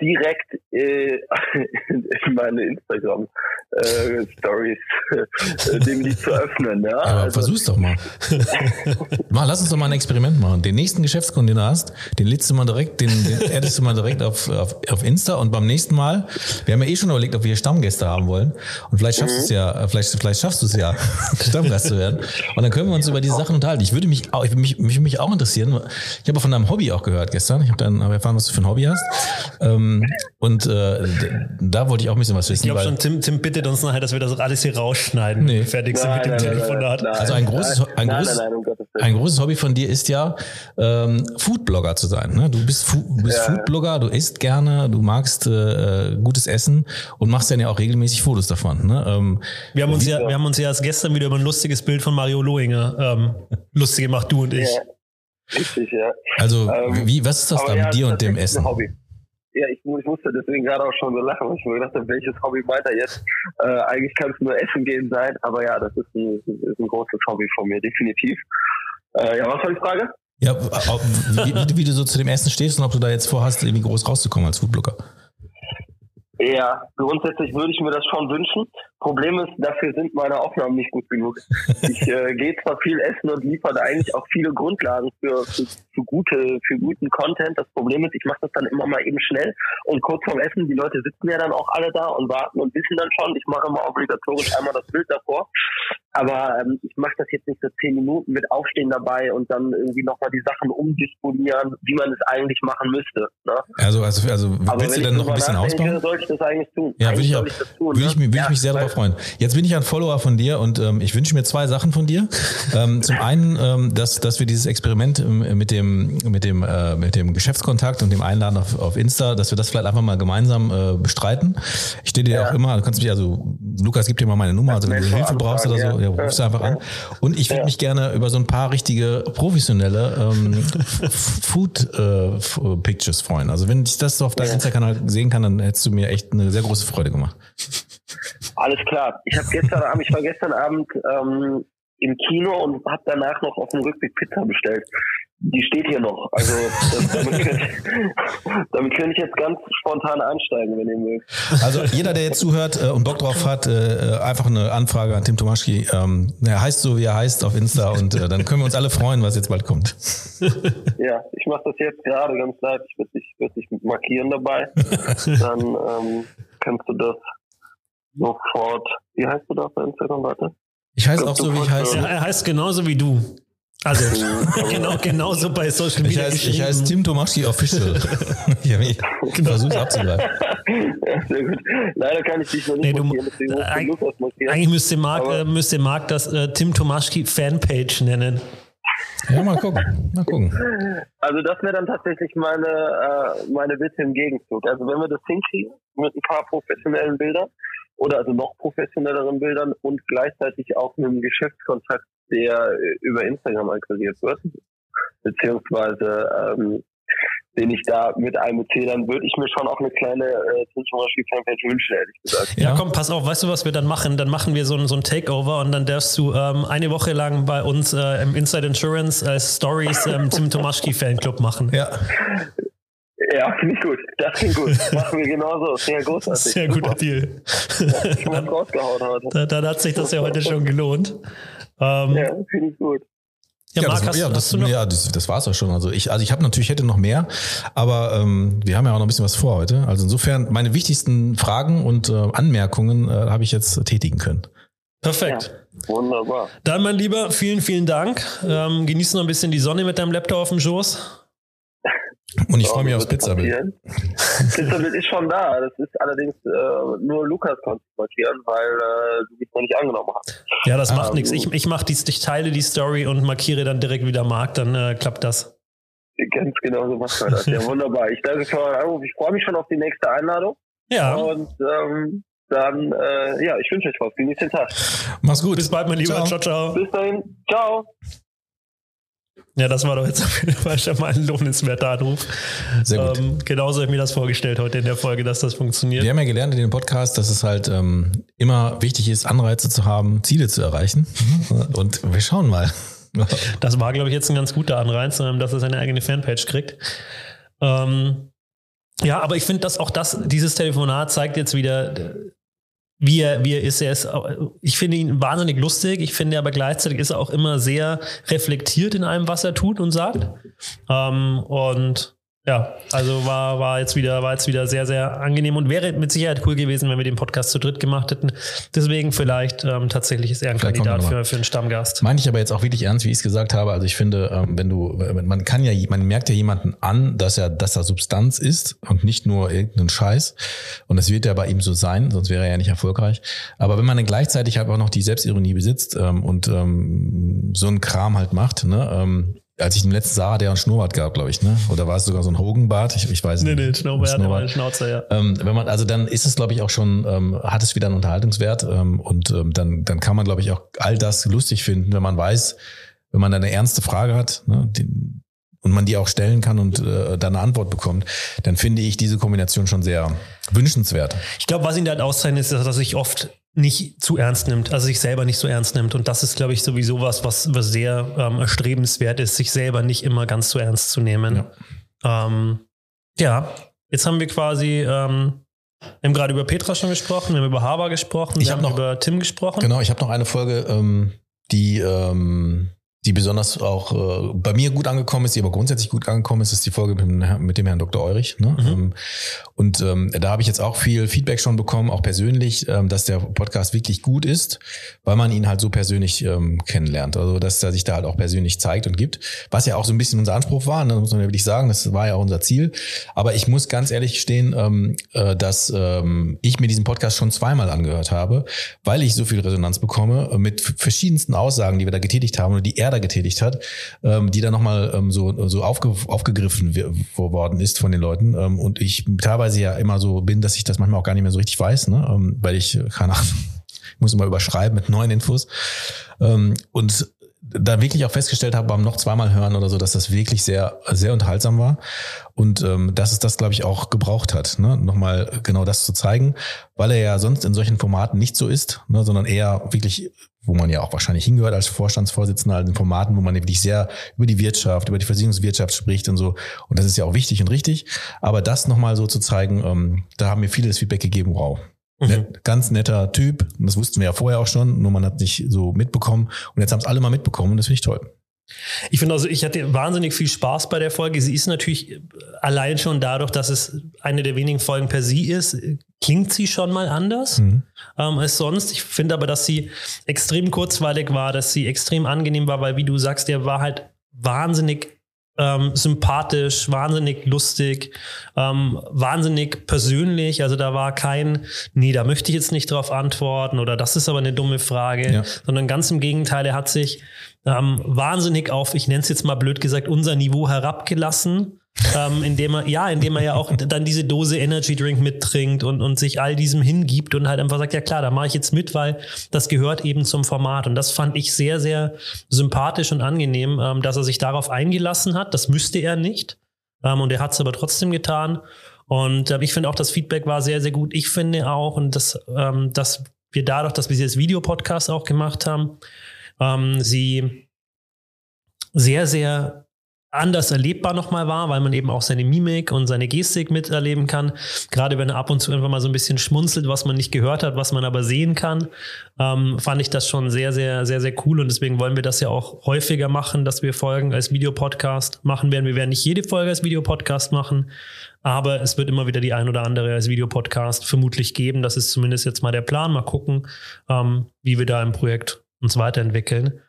direkt äh, in meine Instagram äh, Stories äh, dem die zu öffnen. Ja? aber Also, versuch's doch mal. mal. Lass uns doch mal ein Experiment machen. Den nächsten Geschäftskunden, den du hast, den lädst du mal direkt, den, den addest du mal direkt auf, auf, auf Insta und beim nächsten Mal, wir haben ja eh schon überlegt, ob wir hier Stammgäste haben wollen und vielleicht schaffst du es ja, äh, vielleicht, vielleicht schaffst du es ja, Stammgast zu werden und dann können wir uns über diese Sachen unterhalten. Ich würde mich auch, ich würde mich, mich, mich auch interessieren. Ich habe von deinem Hobby auch gehört gestern. Ich habe dann hab erfahren, was du für ein Hobby hast. Ähm, und äh, da wollte ich auch ein bisschen was wissen. Ich glaube schon, Tim, Tim bittet uns nachher, dass wir das alles hier rausschneiden, Nee. wenn wir fertig sind mit dem Telefonat. Also ein großes- ein nein, großes- nein, nein, um. Ein großes Hobby von dir ist ja, ähm, Foodblogger zu sein. Ne? Du bist, Fu du bist Ja. Foodblogger, du isst gerne, du magst äh, gutes Essen und machst dann ja auch regelmäßig Fotos davon. Ne? Ähm, Wir haben uns ja, wir haben uns ja erst gestern wieder über ein lustiges Bild von Mario Lohinger ähm, lustig gemacht, du und ich. Ja. Richtig, ja. also, Ähm, wie, was ist das Aber an ja, dir und dem ist Essen? ein Hobby. Ja, ich, ich musste deswegen gerade auch schon so lachen, weil ich mir gedacht habe, welches Hobby weiter jetzt? Äh, eigentlich kann es nur Essen gehen sein, aber ja, das ist ein, ist ein großes Hobby von mir, definitiv. Äh, ja, was war die Frage? Ja, ob- wie, wie, du so zu dem Essen stehst und ob du da jetzt vorhast, irgendwie groß rauszukommen als Foodblogger. Ja, grundsätzlich würde ich mir das schon wünschen. Problem ist, dafür sind meine Aufnahmen nicht gut genug. Ich äh, gehe zwar viel essen und liefere eigentlich auch viele Grundlagen für, für, für gute, für guten Content. Das Problem ist, ich mache das dann immer mal eben schnell und kurz vorm Essen, die Leute sitzen ja dann auch alle da und warten und wissen dann schon, ich mache immer obligatorisch einmal das Bild davor. Aber ähm, ich mache das jetzt nicht so zehn Minuten mit Aufstehen dabei und dann irgendwie nochmal die Sachen umdisponieren, wie man es eigentlich machen müsste. Ne? Also, also, also willst du ich noch ein bisschen nachdenke, ausbauen? Soll ich das eigentlich tun? Ja, würde Eigentlich ich auch. das tun, Würde ich, ne? mich- würde Ja, ich mich sehr weil- darauf freuen. Jetzt bin ich ein Follower von dir und ähm, ich wünsche mir zwei Sachen von dir. Ähm, zum einen, ähm, dass, dass wir dieses Experiment ähm, mit dem, mit dem, äh, mit dem Geschäftskontakt und dem Einladen auf, auf Insta, dass wir das vielleicht einfach mal gemeinsam äh, bestreiten. Ich stehe dir Ja. auch immer, du kannst mich, also Lukas gibt dir mal meine Nummer, also wenn du Hilfe brauchst oder so, ja, rufst du einfach an. Und ich würde mich gerne über so ein paar richtige professionelle ähm, Food äh, F- Pictures freuen. Also wenn ich das so auf deinem. Insta-Kanal sehen kann, dann hättest du mir echt eine sehr große Freude gemacht. Alles klar. Ich habe gestern Abend, ich war gestern Abend ähm, im Kino und habe danach noch auf dem Rückweg Pizza bestellt. Die steht hier noch. Also das, damit, könnte ich, damit könnte ich jetzt ganz spontan einsteigen, wenn ihr mögt. Also jeder, der jetzt zuhört äh, und Bock drauf hat, äh, einfach eine Anfrage an Tim Tomaschki. Ähm, er heißt so, wie er heißt auf Insta und äh, dann können wir uns alle freuen, was jetzt bald kommt. Ja, ich mache das jetzt gerade ganz live. Ich würde dich, würd dich markieren dabei. Dann ähm, kannst du das sofort. Wie heißt du da bei Instagram? Warte. Ich heiße auch so, wie ich heiße. Ja, er heißt genauso wie du. Also genau, genauso bei Social Ich Media. heiße, ich heiße Tim Tomaschki Official. ich ich versuch's abzugreifen. ja, sehr gut. Leider kann ich dich noch nicht Nee, du- markieren, deswegen muss ich Eig- Lukas markieren. Eigentlich müsste Marc, äh, müsste Marc das äh, Tim Tomaschki Fanpage nennen. Ja, mal gucken. Mal gucken. Also das wäre dann tatsächlich meine, äh, meine Bitte im Gegenzug. Also wenn wir das hinkriegen mit ein paar professionellen Bildern oder also noch professionelleren Bildern und gleichzeitig auch einem Geschäftskontakt, der äh, über Instagram akquiriert wird, beziehungsweise ähm, den ich da mit einbeziehe, dann würde ich mir schon auch eine kleine äh, zum Beispiel Fanpage wünschen, ehrlich gesagt. Ja. komm, pass auf, weißt du, was wir dann machen? Dann machen wir so ein, so ein Takeover und dann darfst du ähm, eine Woche lang bei uns äh, im Inside Insurance äh, Stories ähm, Tim Tomaschki Fanclub machen. Ja. Ja, finde ich gut. Das klingt gut. Machen wir genauso. Sehr großartig. Sehr guter Super. Deal. Schon was rausgehauen heute. dann, dann hat sich das ja heute schon gelohnt. Ähm, ja, Ja, finde ich gut. Marc, das, hast, ja, das, ja, das, das war's auch schon. Also ich, also ich habe natürlich hätte noch mehr, aber ähm, wir haben ja auch noch ein bisschen was vor heute. Also insofern meine wichtigsten Fragen und äh, Anmerkungen äh, habe ich jetzt tätigen können. Perfekt. Wunderbar. Dann, mein Lieber, vielen, vielen Dank. Ähm, genieß noch ein bisschen die Sonne mit deinem Laptop auf dem Schoß. Und ich freue mich das aufs Pizzabild. Pizzabild ist schon da. Das ist allerdings äh, nur Lukas konnte markieren, weil äh, du mich noch nicht angenommen hast. Ja, das macht Ähm, nichts. Ich, ich mach die, ich teile die Story und markiere dann direkt wieder Marc, dann äh, klappt das. Ganz genau so macht man das. Ja, wunderbar. Ich danke für euren Anruf. Ich freue mich schon auf die nächste Einladung. Ja, Und ähm, dann, äh, ja, ich wünsche euch was. Genießt den Tag. Mach's gut. Bis bald, mein Lieber. Ciao. ciao. ciao. Bis dahin. Ciao. Ja, das war doch jetzt auf jeden Fall schon mal ein lohnenswerter Anruf. Sehr gut. Ähm, genauso habe ich mir das vorgestellt heute in der Folge, dass das funktioniert. Wir haben ja gelernt in dem Podcast, dass es halt ähm, immer wichtig ist, Anreize zu haben, Ziele zu erreichen. Und wir schauen mal. Das war, glaube ich, jetzt ein ganz guter Anreiz, ähm, dass er seine eigene Fanpage kriegt. Ähm, ja, aber ich finde, dass auch das, dieses Telefonat zeigt jetzt wieder, äh, wie er, wie er ist. Er ist, ich finde ihn wahnsinnig lustig. Ich finde aber gleichzeitig ist er auch immer sehr reflektiert in allem, was er tut und sagt. Ähm, und ja, also war, war jetzt wieder, war jetzt wieder sehr, sehr angenehm und wäre mit Sicherheit cool gewesen, wenn wir den Podcast zu dritt gemacht hätten. Deswegen vielleicht ähm, tatsächlich ist er ein Vielleicht Kandidat für, für einen Stammgast. Meine ich aber jetzt auch wirklich ernst, wie ich es gesagt habe. Also ich finde, ähm, wenn du, man kann ja, man merkt ja jemanden an, dass er, dass er Substanz ist und nicht nur irgendeinen Scheiß. Und das wird ja bei ihm so sein, sonst wäre er ja nicht erfolgreich. Aber wenn man dann gleichzeitig halt auch noch die Selbstironie besitzt ähm, und ähm, so einen Kram halt macht, ne, ähm, als ich den letzten sah, hat der einen Schnurrbart gehabt, glaube ich, ne? Oder war es sogar so ein Hogenbart? Ich, ich weiß Nee, nicht. nee, Schnauze, Ein hat einen Schnauzer, ja. ähm, wenn man, also dann ist es, glaube ich, auch schon, ähm, hat es wieder einen Unterhaltungswert ähm, und ähm, dann, dann kann man, glaube ich, auch all das lustig finden, wenn man weiß, wenn man dann eine ernste Frage hat ne, die, und man die auch stellen kann und äh, dann eine Antwort bekommt, dann finde ich diese Kombination schon sehr wünschenswert. Ich glaube, was ihn halt auszeichnet, ist, dass er sich oft nicht zu ernst nimmt, also sich selber nicht so ernst nimmt. Und das ist, glaube ich, sowieso was, was, was sehr ähm, erstrebenswert ist, sich selber nicht immer ganz so ernst zu nehmen. Ja, ähm, ja jetzt haben wir quasi, ähm, wir haben gerade über Petra schon gesprochen, wir haben über Haber gesprochen, Ich wir hab haben noch- über Tim gesprochen. Genau, ich habe noch eine Folge, ähm, die, ähm, die besonders auch äh, bei mir gut angekommen ist, die aber grundsätzlich gut angekommen ist, ist die Folge mit dem, Herrn- mit dem Herrn Dr. Eurich. Ne? Mhm. Ähm, und ähm, da habe ich jetzt auch viel Feedback schon bekommen, auch persönlich, ähm, dass der Podcast wirklich gut ist, weil man ihn halt so persönlich ähm, kennenlernt. Also dass er sich da halt auch persönlich zeigt und gibt. Was ja auch so ein bisschen unser Anspruch war, ne? muss man ja wirklich sagen, das war ja auch unser Ziel. Aber ich muss ganz ehrlich gestehen, ähm, äh, dass ähm, ich mir diesen Podcast schon zweimal angehört habe, weil ich so viel Resonanz bekomme äh, mit verschiedensten Aussagen, die wir da getätigt haben oder die er da getätigt hat, ähm, die dann nochmal ähm, so, so aufge, aufgegriffen worden ist von den Leuten. Ähm, und ich teilweise ja immer so bin, dass ich das manchmal auch gar nicht mehr so richtig weiß, ne? ähm, weil ich, keine Ahnung, ich muss immer überschreiben mit neuen Infos. Ähm, und da wirklich auch festgestellt habe beim noch zweimal hören oder so, dass das wirklich sehr, sehr unterhaltsam war. Und ähm, dass es das, glaube ich, auch gebraucht hat, ne? nochmal genau das zu zeigen, weil er ja sonst in solchen Formaten nicht so ist, ne? sondern eher wirklich, wo man ja auch wahrscheinlich hingehört als Vorstandsvorsitzender, also in Formaten, wo man wirklich sehr über die Wirtschaft, über die Versicherungswirtschaft spricht und so. Und das ist ja auch wichtig und richtig. Aber das nochmal so zu zeigen, ähm, da haben mir viele das Feedback gegeben, wow. Mhm. Net, ganz netter Typ. Und Das wussten wir ja vorher auch schon, nur man hat nicht so mitbekommen. Und jetzt haben es alle mal mitbekommen und das finde ich toll. Ich finde also, ich hatte wahnsinnig viel Spaß bei der Folge. Sie ist natürlich allein schon dadurch, dass es eine der wenigen Folgen per sie ist, klingt sie schon mal anders Mhm. ähm, als sonst. Ich finde aber, dass sie extrem kurzweilig war, dass sie extrem angenehm war, weil wie du sagst, der war halt wahnsinnig ähm, sympathisch, wahnsinnig lustig, ähm, wahnsinnig persönlich. Also da war kein, nee, da möchte ich jetzt nicht drauf antworten oder das ist aber eine dumme Frage, Ja. sondern ganz im Gegenteil, er hat sich ähm, wahnsinnig auf, ich nenne es jetzt mal blöd gesagt, unser Niveau herabgelassen. Ähm, indem er, ja, indem er ja auch dann diese Dose Energy Drink mittrinkt und, und sich all diesem hingibt und halt einfach sagt, ja klar, da mache ich jetzt mit, weil das gehört eben zum Format. Und das fand ich sehr, sehr sympathisch und angenehm, ähm, dass er sich darauf eingelassen hat. Das müsste er nicht. Ähm, und er hat es aber trotzdem getan. Und äh, ich finde auch, das Feedback war sehr, sehr gut. Ich finde auch, und das, ähm, dass wir dadurch, dass wir dieses Videopodcast auch gemacht haben, ähm, sie sehr, sehr anders erlebbar nochmal war, weil man eben auch seine Mimik und seine Gestik miterleben kann. Gerade wenn er ab und zu einfach mal so ein bisschen schmunzelt, was man nicht gehört hat, was man aber sehen kann, ähm, fand ich das schon sehr, sehr, sehr, sehr cool. Und deswegen wollen wir das ja auch häufiger machen, dass wir Folgen als Videopodcast machen werden. Wir werden nicht jede Folge als Videopodcast machen, aber es wird immer wieder die ein oder andere als Videopodcast vermutlich geben. Das ist zumindest jetzt mal der Plan. Mal gucken, ähm, wie wir da im Projekt uns weiterentwickeln.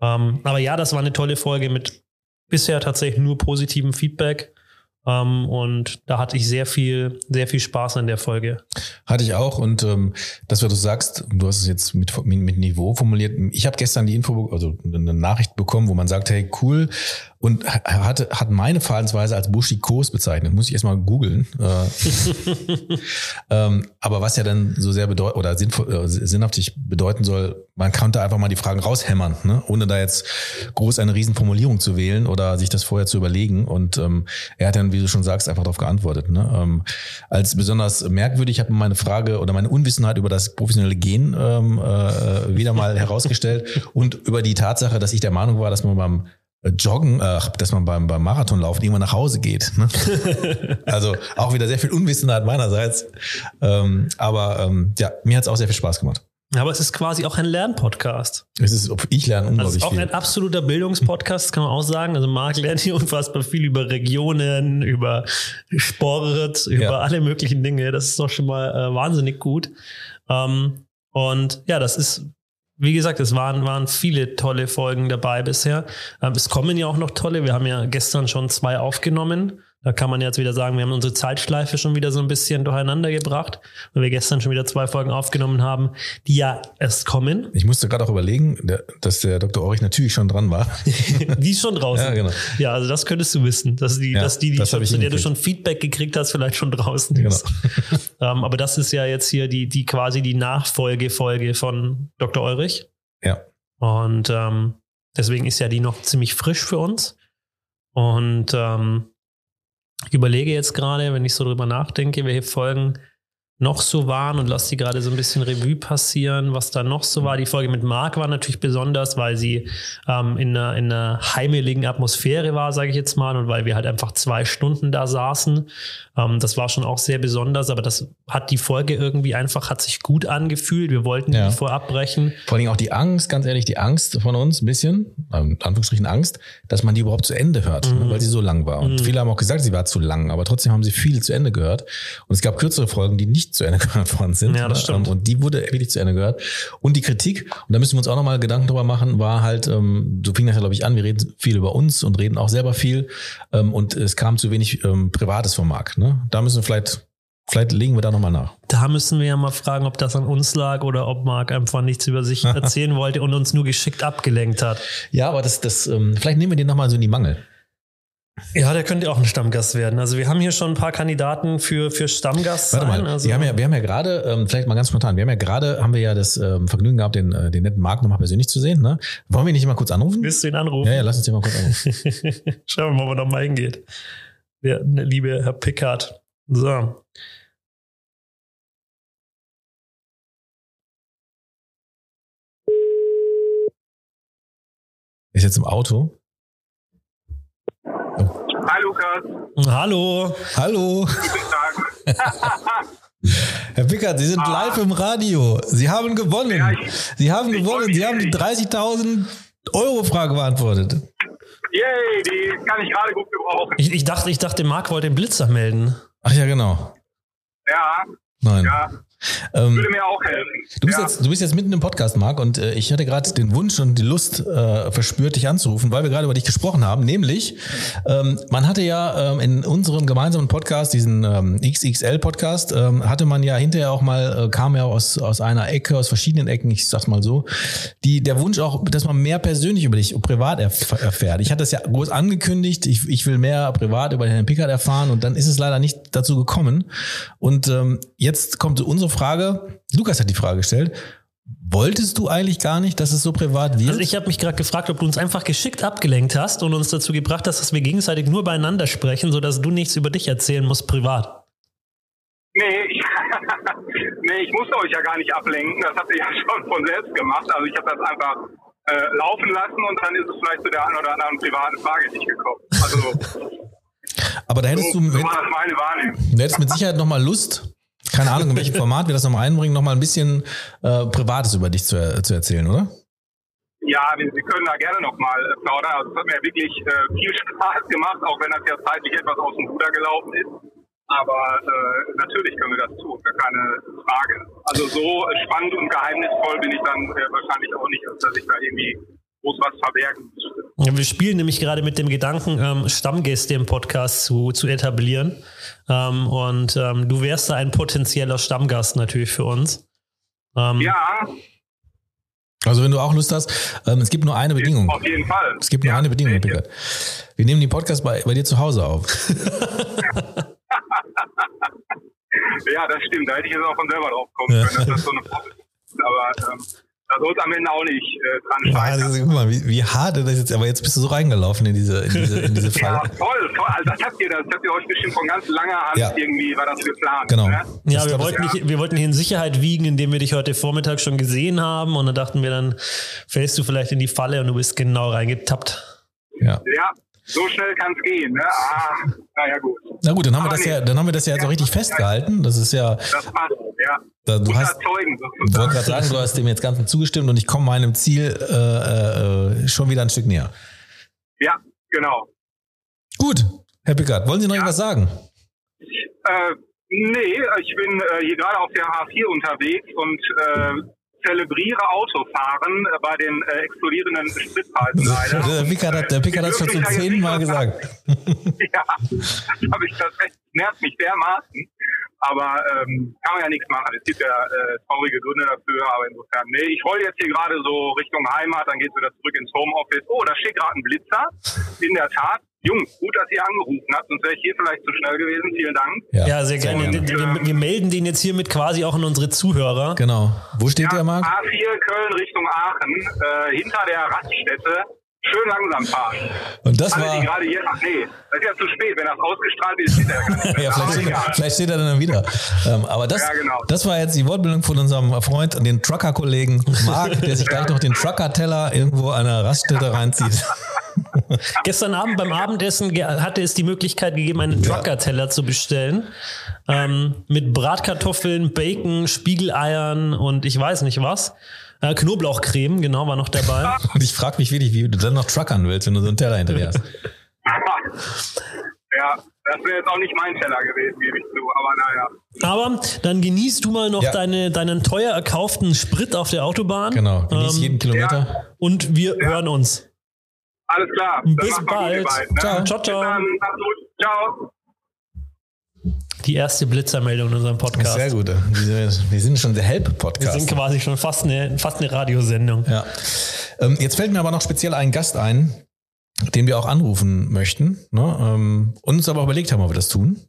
Ähm, aber ja, das war eine tolle Folge mit bisher tatsächlich nur positivem Feedback. Ähm, und da hatte ich sehr viel, sehr viel Spaß an der Folge. Hatte ich auch und ähm, das, was du sagst, du hast es jetzt mit, mit, mit Niveau formuliert. Ich habe gestern die Info, also eine Nachricht bekommen, wo man sagt, hey, cool, und hat, hat meine Verhaltensweise als buschikos bezeichnet. Muss ich erstmal googeln. Äh, ähm, aber was ja dann so sehr bedeutet oder sinnvoll, äh, sinnhaftig bedeuten soll, man könnte einfach mal die Fragen raushämmern, ne? ohne da jetzt groß eine Riesenformulierung zu wählen oder sich das vorher zu überlegen. Und ähm, er hat dann, wie du schon sagst, einfach darauf geantwortet. Ne? Ähm, als besonders merkwürdig hat man meine Frage oder meine Unwissenheit über das professionelle Gehen ähm, äh, wieder mal herausgestellt und über die Tatsache, dass ich der Meinung war, dass man beim Joggen, äh, dass man beim, beim Marathonlaufen irgendwann nach Hause geht. Ne? also auch wieder sehr viel Unwissenheit meinerseits. Ähm, aber ähm, ja, mir hat es auch sehr viel Spaß gemacht. Aber es ist quasi auch ein Lernpodcast. Es ist, ich lerne unglaublich also es ist auch viel. ein absoluter Bildungspodcast, kann man auch sagen. Also Marc lernt hier unfassbar viel über Regionen, über Sport, über Ja. alle möglichen Dinge. Das ist doch schon mal äh, wahnsinnig gut. Ähm, und ja, das ist, wie gesagt, es waren, waren viele tolle Folgen dabei bisher. Ähm, es kommen ja auch noch tolle. Wir haben ja gestern schon zwei aufgenommen. Da kann man jetzt wieder sagen, wir haben unsere Zeitschleife schon wieder so ein bisschen durcheinander gebracht, weil wir gestern schon wieder zwei Folgen aufgenommen haben, die ja erst kommen. Ich musste gerade auch überlegen, dass der Dr. Orich natürlich schon dran war. Die ist schon draußen. Ja, genau. Ja, also das könntest du wissen, dass die, Ja, dass die, die das schon, zu der du schon Feedback gekriegt hast, vielleicht schon draußen Genau. ist. ähm, aber das ist ja jetzt hier die, die quasi die Nachfolgefolge von Dr. Eurich. Ja. Und ähm, deswegen ist ja die noch ziemlich frisch für uns. Und ähm, ich überlege jetzt gerade, wenn ich so drüber nachdenke, welche Folgen noch so waren und lass die gerade so ein bisschen Revue passieren, was da noch so war. Die Folge mit Marc war natürlich besonders, weil sie ähm, in, einer, in einer heimeligen Atmosphäre war, sage ich jetzt mal, und weil wir halt einfach zwei Stunden da saßen. Ähm, das war schon auch sehr besonders, aber das hat die Folge irgendwie einfach, hat sich gut angefühlt. Wir wollten Ja. die vorab brechen. Vor allem auch die Angst, ganz ehrlich, die Angst von uns ein bisschen, ähm, in Anführungsstrichen Angst, dass man die überhaupt zu Ende hört, Mhm. ne, weil sie so lang war. Und viele haben auch gesagt, sie war zu lang, aber trotzdem haben sie viel zu Ende gehört. Und es gab kürzere Folgen, die nicht zu Ende gehört worden sind. Ja, das ne, stimmt. Und die wurde wirklich zu Ende gehört. Und die Kritik, und da müssen wir uns auch nochmal Gedanken drüber machen, war halt, ähm, so fing das ja, glaube ich, an, wir reden viel über uns und reden auch selber viel. Ähm, und es kam zu wenig ähm, Privates vom Markt. Ne? Da müssen wir vielleicht, vielleicht legen wir da nochmal nach. Da müssen wir ja mal fragen, ob das an uns lag oder ob Marc einfach nichts über sich erzählen wollte und uns nur geschickt abgelenkt hat. Ja, aber das, das, ähm, vielleicht nehmen wir den nochmal so in die Mangel. Ja, der könnte auch ein Stammgast werden. Also wir haben hier schon ein paar Kandidaten für, für Stammgast Warte mal, Also, wir haben ja, wir haben ja gerade, ähm, vielleicht mal ganz spontan, wir haben ja gerade, haben wir ja das ähm, Vergnügen gehabt, den, äh, den netten Marc nochmal persönlich zu sehen. Ne? Wollen wir ihn nicht mal kurz anrufen? Willst du ihn anrufen? Ja, ja, lass uns den mal kurz anrufen. Schauen wir mal, wo er noch mal hingeht. Der liebe Herr Pickard. So. Ist jetzt im Auto. Hi Lukas, Hallo. Hallo, guten Tag. Herr Pickert, Sie sind live im Radio. Sie haben gewonnen. Ja, ich- Sie haben gewonnen. Sie haben die 30.000 Euro Frage beantwortet. Yay, die kann ich gerade gut gebrauchen. Ich, ich, dachte, ich dachte, Marc wollte den Blitzer melden. Ach ja, genau. Ja, Nein. ja, Ähm, würde mir auch helfen. Du bist, ja. jetzt, du bist jetzt mitten im Podcast, Marc, und äh, ich hatte gerade den Wunsch und die Lust äh, verspürt, dich anzurufen, weil wir gerade über dich gesprochen haben. Nämlich, ähm, man hatte ja ähm, in unserem gemeinsamen Podcast, diesen ähm, XXL-Podcast, ähm, hatte man ja hinterher auch mal, äh, kam ja aus, aus einer Ecke, aus verschiedenen Ecken, ich sag's mal so, die, der Wunsch auch, dass man mehr persönlich über dich privat erf erfährt. Ich hatte das ja groß angekündigt, ich, ich will mehr privat über Herrn Pickard erfahren und dann ist es leider nicht dazu gekommen. Und ähm, jetzt kommt unsere Frage, Lukas hat die Frage gestellt, wolltest du eigentlich gar nicht, dass es so privat wird? Also ich habe mich gerade gefragt, ob du uns einfach geschickt abgelenkt hast und uns dazu gebracht hast, dass wir gegenseitig nur beieinander sprechen, sodass du nichts über dich erzählen musst privat. Nee, ich, nee, ich musste euch ja gar nicht ablenken. Das habt ihr ja schon von selbst gemacht. Also ich habe das einfach äh, laufen lassen und dann ist es vielleicht zu der einen oder anderen privaten Frage nicht gekommen. Also Aber da hättest so, du, so war das meine Wahrnehmung. du hättest mit Sicherheit nochmal Lust, keine Ahnung, in welchem Format wir das nochmal einbringen, nochmal ein bisschen äh, Privates über dich zu, er- zu erzählen, oder? Ja, wir, wir können da gerne nochmal äh, plaudern. Also es hat mir wirklich äh, viel Spaß gemacht, auch wenn das ja zeitlich etwas aus dem Ruder gelaufen ist. Aber äh, natürlich können wir das tun, gar keine Frage. Also so äh, spannend und geheimnisvoll bin ich dann äh, wahrscheinlich auch nicht, dass ich da irgendwie groß was verbergen müsste. Ja, wir spielen nämlich gerade mit dem Gedanken, ähm, Stammgäste im Podcast zu, zu etablieren. Ähm, und ähm, du wärst da ein potenzieller Stammgast natürlich für uns. Ähm, Ja, Also wenn du auch Lust hast, ähm, es gibt nur eine Bedingung. Auf jeden Fall. Es gibt nur Ja, eine Bedingung? Pickard. Wir nehmen den Podcast bei, bei dir zu Hause auf. Ja, das stimmt. Da hätte ich jetzt auch von selber drauf kommen Ja. können, dass das so eine Frage ist. Aber ähm, da soll es am Ende auch nicht äh, dran Ja, scheitern. das ist, guck mal, wie, wie hart das jetzt, aber jetzt bist du so reingelaufen in diese, in diese, in diese Ja, Falle. toll, toll. Also das habt ihr, das habt ihr euch bestimmt von ganz langer Hand Ja. irgendwie war das geplant. Genau. Ne? Ja, wir glaub, wollten, dich, wir wollten dich in Sicherheit wiegen, indem wir dich heute Vormittag schon gesehen haben. Und dann dachten wir, dann fällst du vielleicht in die Falle und du bist genau reingetappt. Ja. Ja, so schnell kann es gehen. Ne? Ah, naja gut. Na gut, dann haben wir das nee. ja, dann haben wir das ja jetzt auch richtig festgehalten. Das ist ja, Das passt. Ja. da, du hast, ich wollte gerade sagen, du hast dem jetzt Ganzen zugestimmt und ich komme meinem Ziel äh, äh, schon wieder ein Stück näher. Ja, genau. Gut, Herr Pickard, wollen Sie noch Ja. irgendwas sagen? Äh, nee, ich bin äh, hier gerade auf der H4 unterwegs und äh, zelebriere Autofahren äh, bei den äh, explodierenden Spritpreisen leider. Der Pickard hat, der Pickard hat schon zum zehnten Mal gesagt. ja, das habe ich tatsächlich, nervt mich dermaßen. Aber ähm, kann man ja nichts machen. Es gibt ja äh, traurige Gründe dafür, aber insofern, nee, ich roll jetzt hier gerade so Richtung Heimat, dann geht's wieder zurück ins Homeoffice. Oh, da steht gerade ein Blitzer. In der Tat. Jungs, gut, dass ihr angerufen habt, sonst wäre ich hier vielleicht zu schnell gewesen. Vielen Dank. Ja, sehr gerne. gerne. Wir, wir melden den jetzt hiermit quasi auch an unsere Zuhörer. Genau. Wo steht der, Marc? A4 Köln Richtung Aachen, äh, hinter der Raststätte. Schön langsam fahren. Und das Alle, war. gerade hier, ach nee, das ist ja zu spät. Wenn das ausgestrahlt ist, steht er ja gar nicht mehr. Ja, vielleicht steht, er, egal. vielleicht steht er dann wieder. Ähm, aber das, Ja, genau. das war jetzt die Wortbildung von unserem Freund, den Trucker-Kollegen Marc, der sich gleich noch den Trucker-Teller irgendwo an der Raststätte reinzieht. Gestern Abend beim Abendessen hatte es die Möglichkeit gegeben, einen Trucker-Teller zu bestellen. Ähm, mit Bratkartoffeln, Bacon, Spiegeleiern und ich weiß nicht was. Äh, Knoblauchcreme, genau, war noch dabei. Und ich frage mich wirklich, wie du dann noch truckern willst, wenn du so einen Teller hinter dir hast. Ja, das wäre jetzt auch nicht mein Teller gewesen, gebe ich zu. Aber naja. Aber dann genießt du mal noch Ja. deine, deinen teuer erkauften Sprit auf der Autobahn. Genau. Genieß Ähm, jeden Kilometer. Und wir hören uns. Alles klar. Bis bald. beiden, ne? Ciao. Ciao, Bis ciao. dann. Macht's gut. Ciao. Die erste Blitzermeldung in unserem Podcast. Sehr gut. Wir wir sind schon der Wir Help-Podcast. sind quasi schon fast eine, fast eine Radiosendung. Ja. Ähm, jetzt fällt mir aber noch speziell ein Gast ein, den wir auch anrufen möchten. Ne? Ähm, und uns aber überlegt haben, ob wir das tun.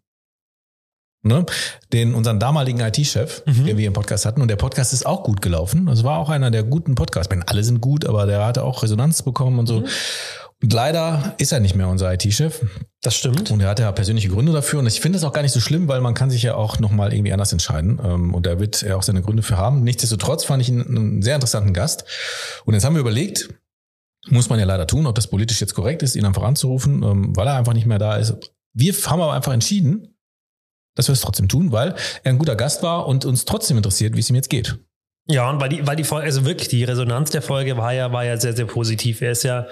Ne? Den, unseren damaligen IT-Chef, Mhm. den wir im Podcast hatten. Und der Podcast ist auch gut gelaufen. Das war auch einer der guten Podcasts. Ich meine, alle sind gut, aber der hatte auch Resonanz bekommen und so. Mhm. Leider ist er nicht mehr unser IT-Chef. Das stimmt. Und er hat ja persönliche Gründe dafür. Und ich finde es auch gar nicht so schlimm, weil man kann sich ja auch nochmal irgendwie anders entscheiden. Ähm, Und da wird er auch seine Gründe für haben. Nichtsdestotrotz fand ich ihn einen sehr interessanten Gast. Und jetzt haben wir überlegt, muss man ja leider tun, ob das politisch jetzt korrekt ist, ihn einfach anzurufen, ähm, weil er einfach nicht mehr da ist. Wir haben aber einfach entschieden, dass wir es trotzdem tun, weil er ein guter Gast war und uns trotzdem interessiert, wie es ihm jetzt geht. Ja, und weil die, weil die Folge, also wirklich, die Resonanz der Folge war ja, war ja sehr, sehr positiv. Er ist ja,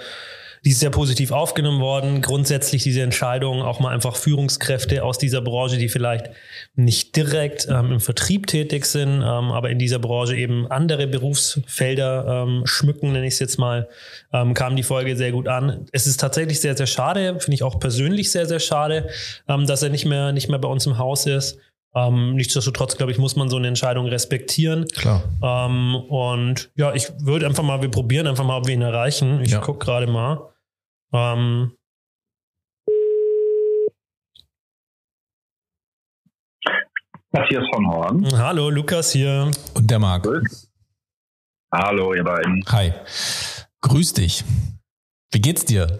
die ist sehr positiv aufgenommen worden. Grundsätzlich diese Entscheidung, auch mal einfach Führungskräfte aus dieser Branche, die vielleicht nicht direkt ähm, im Vertrieb tätig sind, ähm, aber in dieser Branche eben andere Berufsfelder ähm, schmücken, nenne ich es jetzt mal, ähm, kam die Folge sehr gut an. Es ist tatsächlich sehr, sehr schade, finde ich auch persönlich sehr, sehr schade, ähm, dass er nicht mehr, nicht mehr bei uns im Haus ist. Ähm, nichtsdestotrotz, glaube ich, muss man so eine Entscheidung respektieren. Klar. Ähm, und ja, ich würde einfach mal, wir probieren einfach mal, ob wir ihn erreichen. Ich Ja. guck gerade mal. Ähm, Matthias von Horn. hallo, Lukas hier. Und der Marc. Hallo, ihr beiden. Hi. Grüß dich. Wie geht's dir?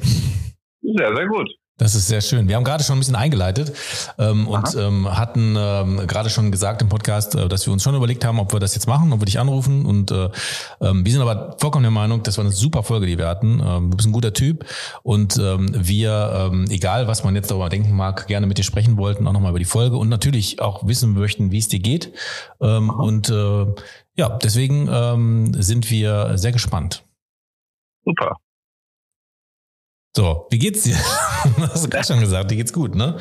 Sehr, sehr gut. Das ist sehr schön. Wir haben gerade schon ein bisschen eingeleitet ähm, und ähm, hatten ähm, gerade schon gesagt im Podcast, äh, dass wir uns schon überlegt haben, ob wir das jetzt machen, ob wir dich anrufen. Und äh, ähm, wir sind aber vollkommen der Meinung, das war eine super Folge, die wir hatten. Ähm, du bist ein guter Typ und ähm, wir, ähm, egal was man jetzt darüber denken mag, gerne mit dir sprechen wollten, auch nochmal über die Folge und natürlich auch wissen möchten, wie es dir geht. Ähm, und äh, ja, deswegen ähm, sind wir sehr gespannt. Super. So, wie geht's dir? hast du gerade schon gesagt, dir geht's gut, ne?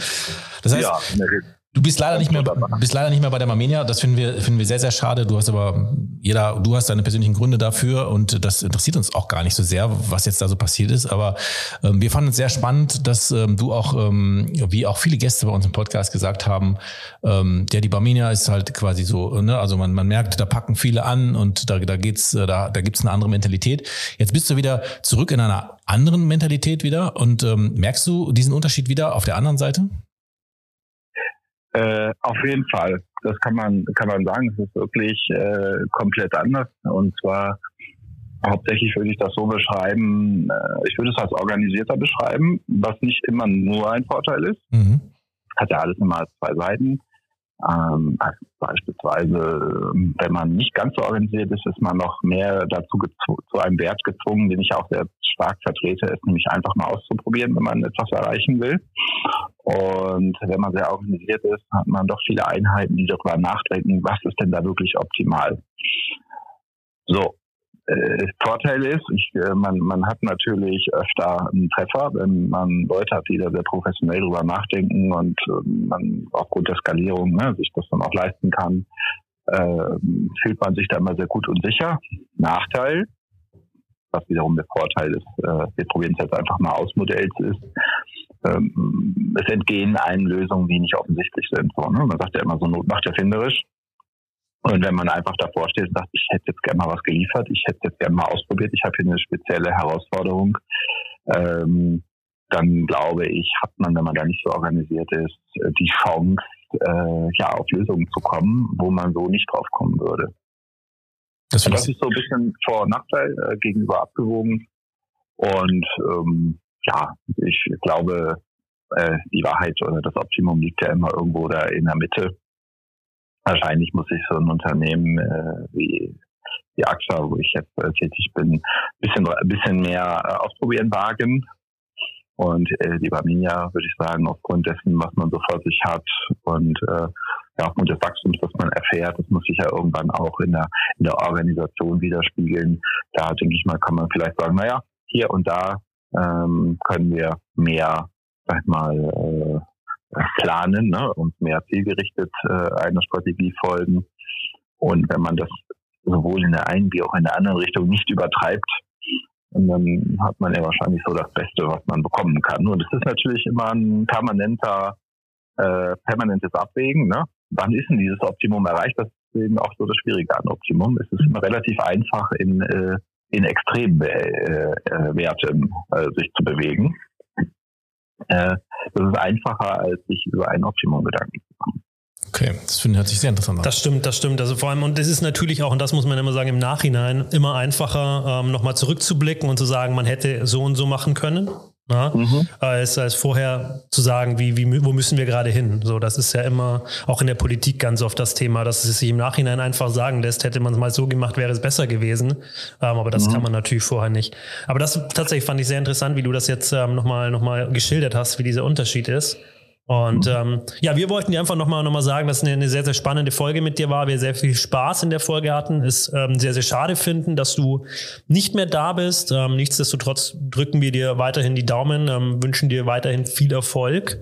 Das heißt, ja, mir, Du bist leider nicht mehr, bist leider nicht mehr bei der Marmenia. Das finden wir, finden wir sehr, sehr schade. Du hast aber jeder, du hast deine persönlichen Gründe dafür und das interessiert uns auch gar nicht so sehr, was jetzt da so passiert ist. Aber ähm, wir fanden es sehr spannend, dass ähm, du auch, ähm, wie auch viele Gäste bei uns im Podcast gesagt haben, ähm, der die Barmenia ist halt quasi so, ne? also man, man merkt, da packen viele an und da, da geht's, äh, da, da gibt's eine andere Mentalität. Jetzt bist du wieder zurück in einer anderen Mentalität wieder und ähm, merkst du diesen Unterschied wieder auf der anderen Seite? Äh, auf jeden Fall. Das kann man, kann man sagen. Es ist wirklich äh, komplett anders. Und zwar hauptsächlich würde ich das so beschreiben, äh, ich würde es als organisierter beschreiben, was nicht immer nur ein Vorteil ist. Mhm. Hat ja alles immer zwei Seiten. Ähm, also beispielsweise, wenn man nicht ganz so organisiert ist, ist man noch mehr dazu zu einem Wert gezwungen, den ich auch sehr stark vertrete, ist nämlich einfach mal auszuprobieren, wenn man etwas erreichen will. Und wenn man sehr organisiert ist, hat man doch viele Einheiten, die darüber nachdenken, was ist denn da wirklich optimal. So, äh, Vorteil ist, ich, äh, man, man hat natürlich öfter einen Treffer, wenn man Leute hat, die da sehr professionell drüber nachdenken und äh, man aufgrund der Skalierung ne, sich das dann auch leisten kann, äh, fühlt man sich da immer sehr gut und sicher. Nachteil, was wiederum der Vorteil ist, äh, wir probieren es jetzt einfach mal aus, Modells ist, ähm, es entgehen einen Lösungen, die nicht offensichtlich sind. So, ne? Man sagt ja immer so, Not macht erfinderisch. Und wenn man einfach davor steht und sagt, ich hätte jetzt gerne mal was geliefert, ich hätte jetzt gerne mal ausprobiert, ich habe hier eine spezielle Herausforderung, ähm, dann glaube ich, hat man, wenn man da nicht so organisiert ist, die Chance, äh, ja, auf Lösungen zu kommen, wo man so nicht drauf kommen würde. Das, das ist so ein bisschen Vor- und Nachteil äh, gegenüber abgewogen. Und ähm, ja, ich glaube, äh, die Wahrheit oder das Optimum liegt ja immer irgendwo da in der Mitte wahrscheinlich muss sich so ein Unternehmen äh, wie die AXA, wo ich jetzt äh, tätig bin, bisschen, ein bisschen mehr äh, ausprobieren wagen. Und äh, die Barminia, würde ich sagen, aufgrund dessen, was man so vor sich hat und äh, ja, aufgrund des Wachstums, das man erfährt, das muss sich ja irgendwann auch in der, in der Organisation widerspiegeln. Da denke ich mal, kann man vielleicht sagen, naja, hier und da ähm, können wir mehr, sag mal, äh, planen ne, und mehr zielgerichtet äh, einer Strategie folgen. Und wenn man das sowohl in der einen wie auch in der anderen Richtung nicht übertreibt, dann hat man ja wahrscheinlich so das Beste, was man bekommen kann. Und es ist natürlich immer ein permanenter, äh, permanentes Abwägen. Ne? Wann ist denn dieses Optimum erreicht? Das ist eben auch so das Schwierige an Optimum. Es ist immer relativ einfach in, äh, in Extremwerten äh, äh, sich zu bewegen. Äh, das ist einfacher, als sich über ein Optimum Gedanken zu machen. Okay, das finde hört sich sehr interessant an. Das stimmt, das stimmt. Also vor allem, und es ist natürlich auch, und das muss man immer sagen, im Nachhinein immer einfacher, ähm, nochmal zurückzublicken und zu sagen, man hätte so und so machen können. Ja, mhm. als, als vorher zu sagen, wie, wie, wo müssen wir gerade hin? So, das ist ja immer auch in der Politik ganz oft das Thema, dass es sich im Nachhinein einfach sagen lässt, hätte man es mal so gemacht, wäre es besser gewesen. Ähm, aber das mhm. kann man natürlich vorher nicht. Aber das tatsächlich fand ich sehr interessant, wie du das jetzt ähm, nochmal noch mal geschildert hast, wie dieser Unterschied ist. Und mhm. ähm, ja, wir wollten dir einfach nochmal noch mal sagen, dass es eine, eine, sehr, sehr spannende Folge mit dir war. Wir sehr viel Spaß in der Folge hatten. Es ähm, sehr, sehr schade finden, dass du nicht mehr da bist. Ähm, nichtsdestotrotz drücken wir dir weiterhin die Daumen, ähm, wünschen dir weiterhin viel Erfolg.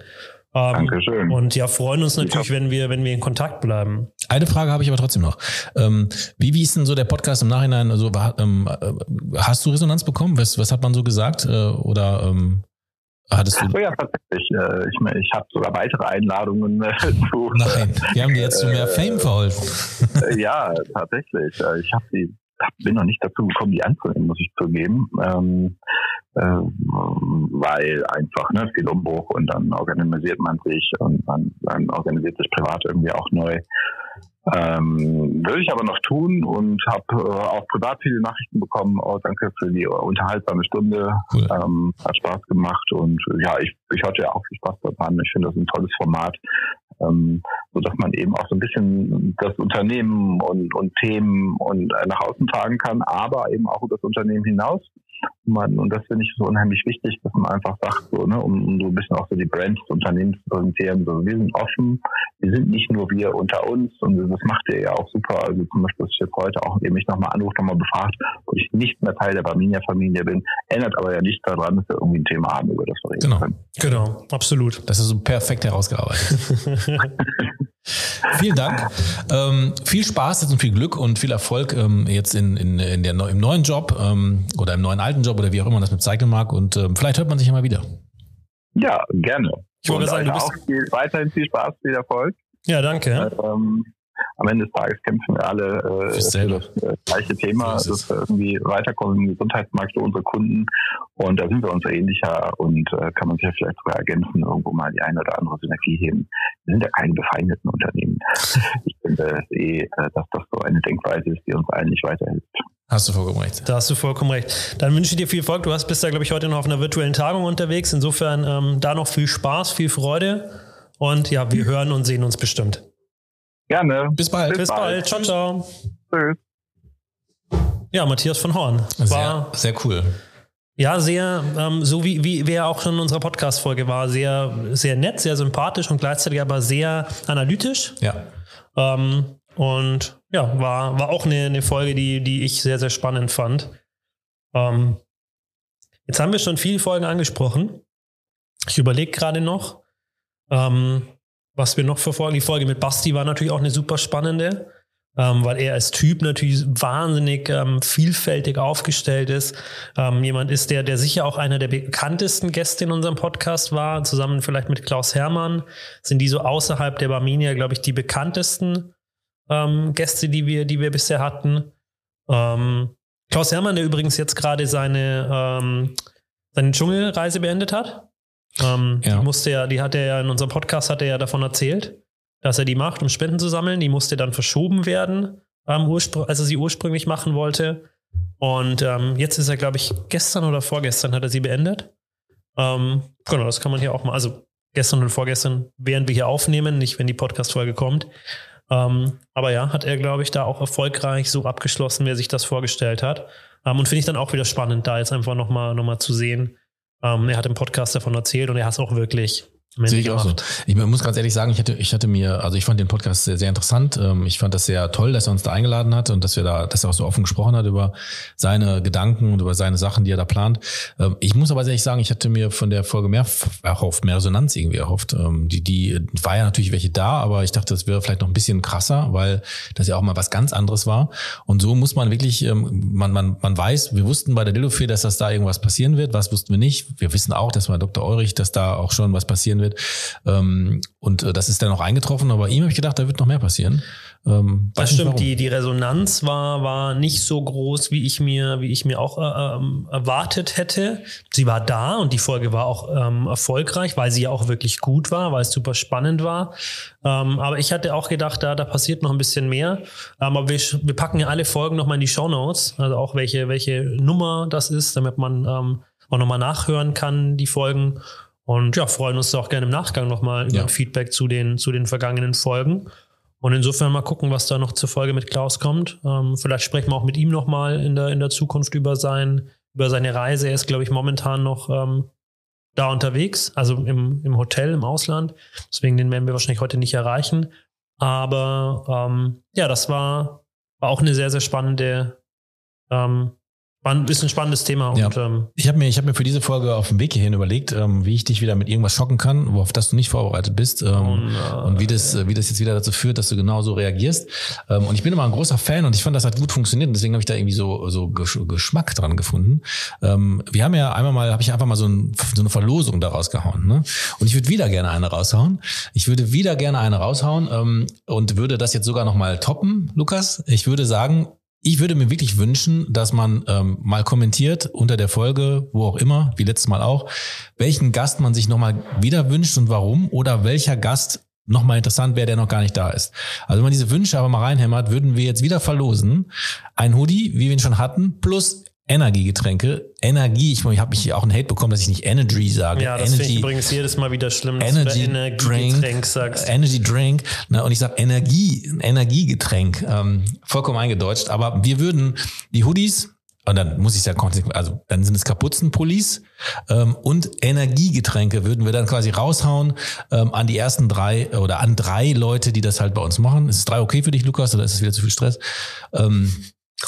Ähm, Dankeschön. Und ja, freuen uns natürlich, wenn wir, wenn wir in Kontakt bleiben. Eine Frage habe ich aber trotzdem noch. Ähm, wie, wie ist denn so der Podcast im Nachhinein? Also war, ähm, äh, hast du Resonanz bekommen? Was, was hat man so gesagt? Äh, oder ähm, Hattest du? Oh ja, tatsächlich. Äh, ich, ich habe sogar weitere Einladungen äh, zu. Nein, die haben dir jetzt zu mehr äh, Fame verholfen. ja, tatsächlich. Ich habe die, bin noch nicht dazu gekommen, die anzunehmen, muss ich zugeben. Ähm, äh, weil einfach ne, viel Umbruch und dann organisiert man sich und man, man organisiert sich privat irgendwie auch neu. Ähm, würde ich aber noch tun und habe äh, auch privat viele Nachrichten bekommen. Oh, danke für die unterhaltsame Stunde. Cool. Ähm, hat Spaß gemacht und ja, ich, ich hatte ja auch viel Spaß daran. Ich finde das ein tolles Format, ähm, so dass man eben auch so ein bisschen das Unternehmen und, und Themen und äh, nach außen tragen kann, aber eben auch über das Unternehmen hinaus man, und das finde ich so unheimlich wichtig, dass man einfach sagt, so, ne, um, um so ein bisschen auch so die Brands des Unternehmens zu präsentieren, so, wir sind offen, wir sind nicht nur wir unter uns und das macht ihr ja auch super. Also zum Beispiel, dass ich jetzt heute auch ihr mich nochmal anruft, nochmal befragt, wo ich nicht mehr Teil der Barminia-Familie bin, ändert aber ja nicht daran, dass wir irgendwie ein Thema haben, über das wir reden Genau. können. Genau, absolut. Das ist so perfekt herausgearbeitet. Vielen Dank. Ähm, viel Spaß jetzt und viel Glück und viel Erfolg ähm, jetzt in, in, in der, neu- im neuen Job ähm, oder im neuen alten Job oder wie auch immer man das bezeichnen mag. Und ähm, vielleicht hört man sich ja mal wieder. Ja, gerne. Ich wollte sagen, du bist- auch viel, weiterhin viel Spaß, viel Erfolg. Ja, danke. Am Ende des Tages kämpfen wir alle äh, für das äh, gleiche Thema, So ist es. dass wir irgendwie weiterkommen im Gesundheitsmarkt für unsere Kunden. Und da sind wir uns ähnlicher und äh, kann man sich ja vielleicht sogar ergänzen, irgendwo mal die eine oder andere Synergie heben. Wir sind ja keine befeindeten Unternehmen. ich finde eh, äh, dass das so eine Denkweise ist, die uns allen nicht weiterhilft. Hast du vollkommen recht. Da hast du vollkommen recht. Dann wünsche ich dir viel Erfolg. Du hast, bist ja, glaube ich, heute noch auf einer virtuellen Tagung unterwegs. Insofern ähm, da noch viel Spaß, viel Freude. Und ja, wir hören und sehen uns bestimmt. Gerne. Bis bald. Bis bald. Ciao, ciao. Tschüss. Ja, Matthias von Horn. Sehr, War sehr cool. ja sehr, ähm, so wie, wie wer auch schon in unserer Podcast-Folge war, sehr, sehr nett, sehr sympathisch und gleichzeitig aber sehr analytisch. Ja. Ähm, und ja, war, war auch eine, eine Folge, die, die ich sehr, sehr spannend fand. Ähm, jetzt haben wir schon viele Folgen angesprochen. Ich überlege gerade noch, ähm, was wir noch verfolgen. Die Folge mit Basti war natürlich auch eine super spannende, ähm, weil er als Typ natürlich wahnsinnig ähm, vielfältig aufgestellt ist. Ähm, jemand ist, der, der sicher auch einer der bekanntesten Gäste in unserem Podcast war, zusammen vielleicht mit Klaus Hermann. Sind die so außerhalb der Barminia, glaube ich, die bekanntesten ähm, Gäste, die wir, die wir bisher hatten. Ähm, Klaus Hermann, der übrigens jetzt gerade seine, ähm, seine Dschungelreise beendet hat. Ähm, Ja. Die musste ja, die hat er ja in unserem Podcast hat er ja davon erzählt, dass er die macht, um Spenden zu sammeln. Die musste dann verschoben werden, ähm, als er sie ursprünglich machen wollte. Und ähm, jetzt ist er, glaube ich, gestern oder vorgestern hat er sie beendet. Ähm, genau, das kann man hier auch mal, also gestern und vorgestern, während wir hier aufnehmen, nicht wenn die Podcast-Folge kommt. Ähm, aber ja, hat er, glaube ich, da auch erfolgreich so abgeschlossen, wie er sich das vorgestellt hat. Ähm, und finde ich dann auch wieder spannend, da jetzt einfach nochmal noch mal zu sehen. Ähm, er hat im Podcast davon erzählt und er hat es auch wirklich Sehe ich auch so. Ich muss ganz ehrlich sagen, ich hatte, ich hatte mir, also ich fand den Podcast sehr, sehr interessant. Ähm, Ich fand das sehr toll, dass er uns da eingeladen hat und dass wir da, dass er auch so offen gesprochen hat über seine Gedanken und über seine Sachen, die er da plant. Ähm, Ich muss aber ehrlich sagen, ich hatte mir von der Folge mehr erhofft, mehr Resonanz irgendwie erhofft. Ähm, Die, die war ja natürlich welche da, aber ich dachte, das wäre vielleicht noch ein bisschen krasser, weil das ja auch mal was ganz anderes war. Und so muss man wirklich, man, man, man weiß, wir wussten bei der Dillofee, dass das da irgendwas passieren wird. Was wussten wir nicht? Wir wissen auch, dass bei Dr. Eurich, dass da auch schon was passieren wird. Ähm, Und äh, das ist dann auch eingetroffen, aber ihm habe ich gedacht, da wird noch mehr passieren. Ähm, Das stimmt, die, die Resonanz war, war nicht so groß, wie ich mir, wie ich mir auch äh, ähm, erwartet hätte. Sie war da und die Folge war auch ähm, erfolgreich, weil sie ja auch wirklich gut war, weil es super spannend war. Ähm, aber ich hatte auch gedacht, da, da passiert noch ein bisschen mehr. Ähm, aber wir, wir packen ja alle Folgen nochmal in die Show Notes, also auch welche, welche Nummer das ist, damit man ähm, auch nochmal nachhören kann, die Folgen. Und ja, freuen uns da auch gerne im Nachgang nochmal über Ja. ein Feedback zu den, zu den vergangenen Folgen. Und insofern mal gucken, was da noch zur Folge mit Klaus kommt. Ähm, vielleicht sprechen wir auch mit ihm nochmal in der, in der Zukunft über, sein, über seine Reise. Er ist, glaube ich, momentan noch ähm, da unterwegs, also im, im Hotel im Ausland. Deswegen den werden wir wahrscheinlich heute nicht erreichen. Aber ähm, ja, das war, war auch eine sehr, sehr spannende, ähm, ein bisschen spannendes Thema. Ja. Und ähm, Ich habe mir, ich habe mir für diese Folge auf dem Weg hierhin überlegt, ähm, wie ich dich wieder mit irgendwas schocken kann, worauf das du nicht vorbereitet bist ähm, Und, äh, und wie das, äh, wie das jetzt wieder dazu führt, dass du genauso reagierst. Ähm, und ich bin immer ein großer Fan und ich fand, das hat gut funktioniert und deswegen habe ich da irgendwie so so Gesch Geschmack dran gefunden. Ähm, wir haben ja einmal mal, habe ich einfach mal so, ein, so eine Verlosung da rausgehauen. Ne? Und ich würde wieder gerne eine raushauen. Ich würde wieder gerne eine raushauen ähm, und würde das jetzt sogar noch mal toppen, Lukas. Ich würde sagen, ich würde mir wirklich wünschen, dass man ähm, mal kommentiert unter der Folge, wo auch immer, wie letztes Mal auch, welchen Gast man sich nochmal wieder wünscht und warum oder welcher Gast nochmal interessant wäre, der noch gar nicht da ist. Also wenn man diese Wünsche aber mal reinhämmert, würden wir jetzt wieder verlosen. Ein Hoodie, wie wir ihn schon hatten, plus Energiegetränke. Energie, ich, ich habe mich auch einen Hate bekommen, dass ich nicht Energy sage. ja, das finde ich Energy, übrigens jedes Mal wieder schlimm, dass Energy du Energiegetränk Drink, sagst. Energy Drink. Ne, und ich sage Energie, Energiegetränk. Ähm, vollkommen eingedeutscht. Aber wir würden die Hoodies und dann muss ich es ja konsequent, also dann sind es Kapuzenpullis ähm, und Energiegetränke würden wir dann quasi raushauen ähm, an die ersten drei oder an drei Leute, die das halt bei uns machen. Ist es drei okay für dich, Lukas, oder ist es wieder zu viel Stress? Ähm,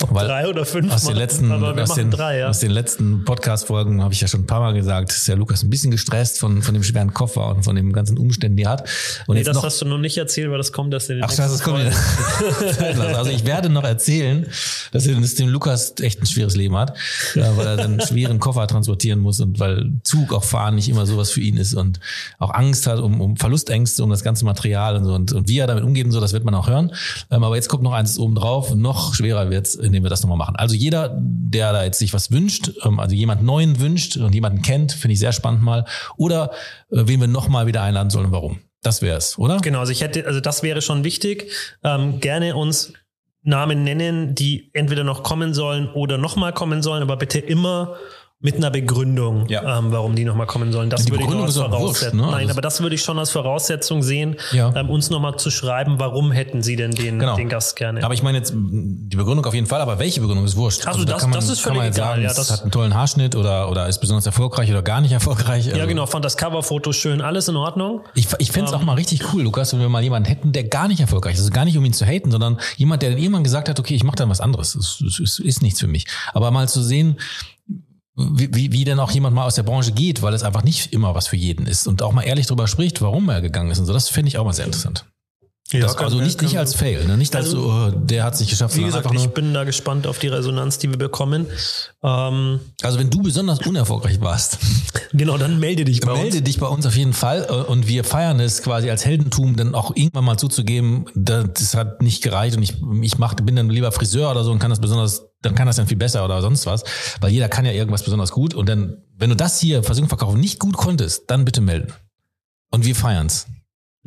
weil drei oder fünf aus den letzten, aus den, drei, ja. aus den letzten Podcast-Folgen habe ich ja schon ein paar Mal gesagt, ist der Lukas ein bisschen gestresst von, von dem schweren Koffer und von den ganzen Umständen, die er hat. Und Nee, jetzt das noch, hast du noch nicht erzählt, weil das kommt erst in den Ach, das ist kommt. Also ich werde noch erzählen, dass es dem Lukas echt ein schweres Leben hat, ja, weil er dann einen schweren Koffer transportieren muss und weil Zug auch fahren nicht immer sowas für ihn ist und auch Angst hat um, um Verlustängste, um das ganze Material und so und, und wie er damit umgeht und so, das wird man auch hören. Ähm, aber jetzt kommt noch eins oben drauf, noch schwerer wird's, indem wir das nochmal machen. Also jeder, der da jetzt sich was wünscht, ähm, also jemand Neuen wünscht und jemanden kennt, finde ich sehr spannend mal, oder äh, wen wir nochmal wieder einladen sollen, warum. Das wäre es, oder? Genau, also ich hätte, also das wäre schon wichtig. Ähm, gerne uns Namen nennen, die entweder noch kommen sollen oder nochmal kommen sollen, aber bitte immer mit einer Begründung, Ja. ähm, warum die nochmal kommen sollen. Das Die würde ich noch Begründung als ist auch Voraussetzung. ne? Nein, Also- aber das würde ich schon als Voraussetzung sehen, Ja. ähm, uns nochmal zu schreiben, warum hätten sie denn den, Genau. den Gast gerne. Aber ich meine jetzt die Begründung auf jeden Fall, aber welche Begründung ist wurscht? Also da das- kann man, das ist völlig egal, sagen, ja, das- hat einen tollen Haarschnitt oder, oder ist besonders erfolgreich oder gar nicht erfolgreich. ja, Also genau, fand das Coverfoto schön, alles in Ordnung. Ich, ich fände es auch mal richtig cool, Lukas, wenn wir mal jemanden hätten, der gar nicht erfolgreich ist. Also gar nicht, um ihn zu haten, sondern jemand, der dann irgendwann gesagt hat, okay, ich mache dann was anderes. Es, es, es ist nichts für mich. Aber mal zu sehen, wie, wie, wie denn auch jemand mal aus der Branche geht, weil es einfach nicht immer was für jeden ist und auch mal ehrlich darüber spricht, warum er gegangen ist und so. Das finde ich auch mal sehr interessant. Ja, das, also nicht, nicht als Fail, ne? nicht als Also, so, oh, der hat es nicht geschafft, Wie gesagt, ich bin da gespannt auf die Resonanz, die wir bekommen. Ähm, also wenn du besonders unerfolgreich warst, genau, dann melde dich bei Melde uns. dich bei uns auf jeden Fall äh, und wir feiern es quasi als Heldentum, dann auch irgendwann mal zuzugeben, das hat nicht gereicht und ich, ich mach, bin dann lieber Friseur oder so und kann das besonders, dann kann das dann viel besser oder sonst was, weil jeder kann ja irgendwas besonders gut und dann, wenn du das hier Versuchung verkaufen nicht gut konntest, dann bitte melden. Und wir feiern's.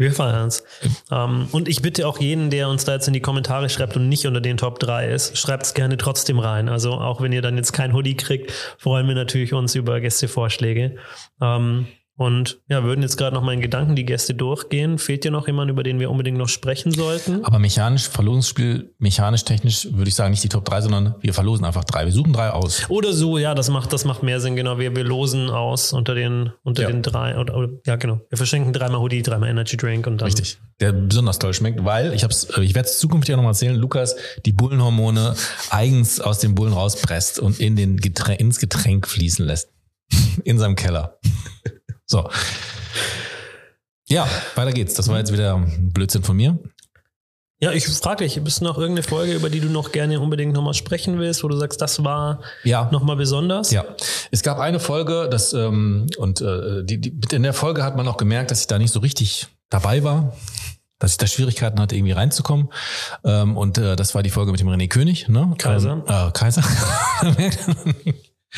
Wir feiern es. Ähm, und ich bitte auch jeden, der uns da jetzt in die Kommentare schreibt und nicht unter den Top 3 ist, schreibt es gerne trotzdem rein. Also auch wenn ihr dann jetzt kein Hoodie kriegt, freuen wir natürlich uns über Gästevorschläge. Ähm, und ja, würden jetzt gerade noch mal in Gedanken die Gäste durchgehen. Fehlt dir noch jemand, über den wir unbedingt noch sprechen sollten? Aber mechanisch, Verlosungsspiel, mechanisch, technisch würde ich sagen, nicht die Top 3, sondern wir verlosen einfach drei. Wir suchen drei aus. Oder so, ja, das macht, das macht mehr Sinn, genau. Wir, wir losen aus unter den, unter Ja. den drei, oder, oder, ja, genau. Wir verschenken dreimal Hoodie, dreimal Energy Drink und dann. Richtig. Der besonders toll schmeckt, weil ich hab's, äh, ich werde es zukünftig auch nochmal erzählen, Lukas die Bullenhormone eigens aus den Bullen rauspresst und in den Getränk, ins Getränk fließen lässt. In seinem Keller. So. Ja, weiter geht's. Das war jetzt wieder ein Blödsinn von mir. Ja, ich frage dich, bist noch irgendeine Folge, über die du noch gerne unbedingt nochmal sprechen willst, wo du sagst, das war Ja. nochmal besonders? Ja, es gab eine Folge, das ähm, und äh, die, die, in der Folge hat man auch gemerkt, dass ich da nicht so richtig dabei war, dass ich da Schwierigkeiten hatte, irgendwie reinzukommen. Ähm, und äh, das war die Folge mit dem René König, ne? Kaiser. Ähm, äh, Kaiser.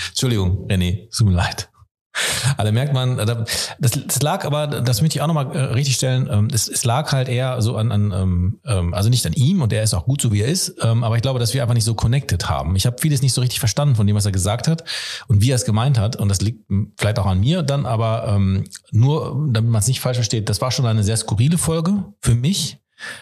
Entschuldigung, René, es tut mir leid. Da merkt man, äh, das, das lag aber, das möchte ich auch nochmal äh, richtig stellen, ähm, es, es lag halt eher so an, an ähm, ähm, also nicht an ihm und er ist auch gut so wie er ist, ähm, aber ich glaube, dass wir einfach nicht so connected haben. Ich habe vieles nicht so richtig verstanden von dem, was er gesagt hat und wie er es gemeint hat und das liegt m, vielleicht auch an mir dann, aber ähm, nur, damit man es nicht falsch versteht, das war schon eine sehr skurrile Folge für mich,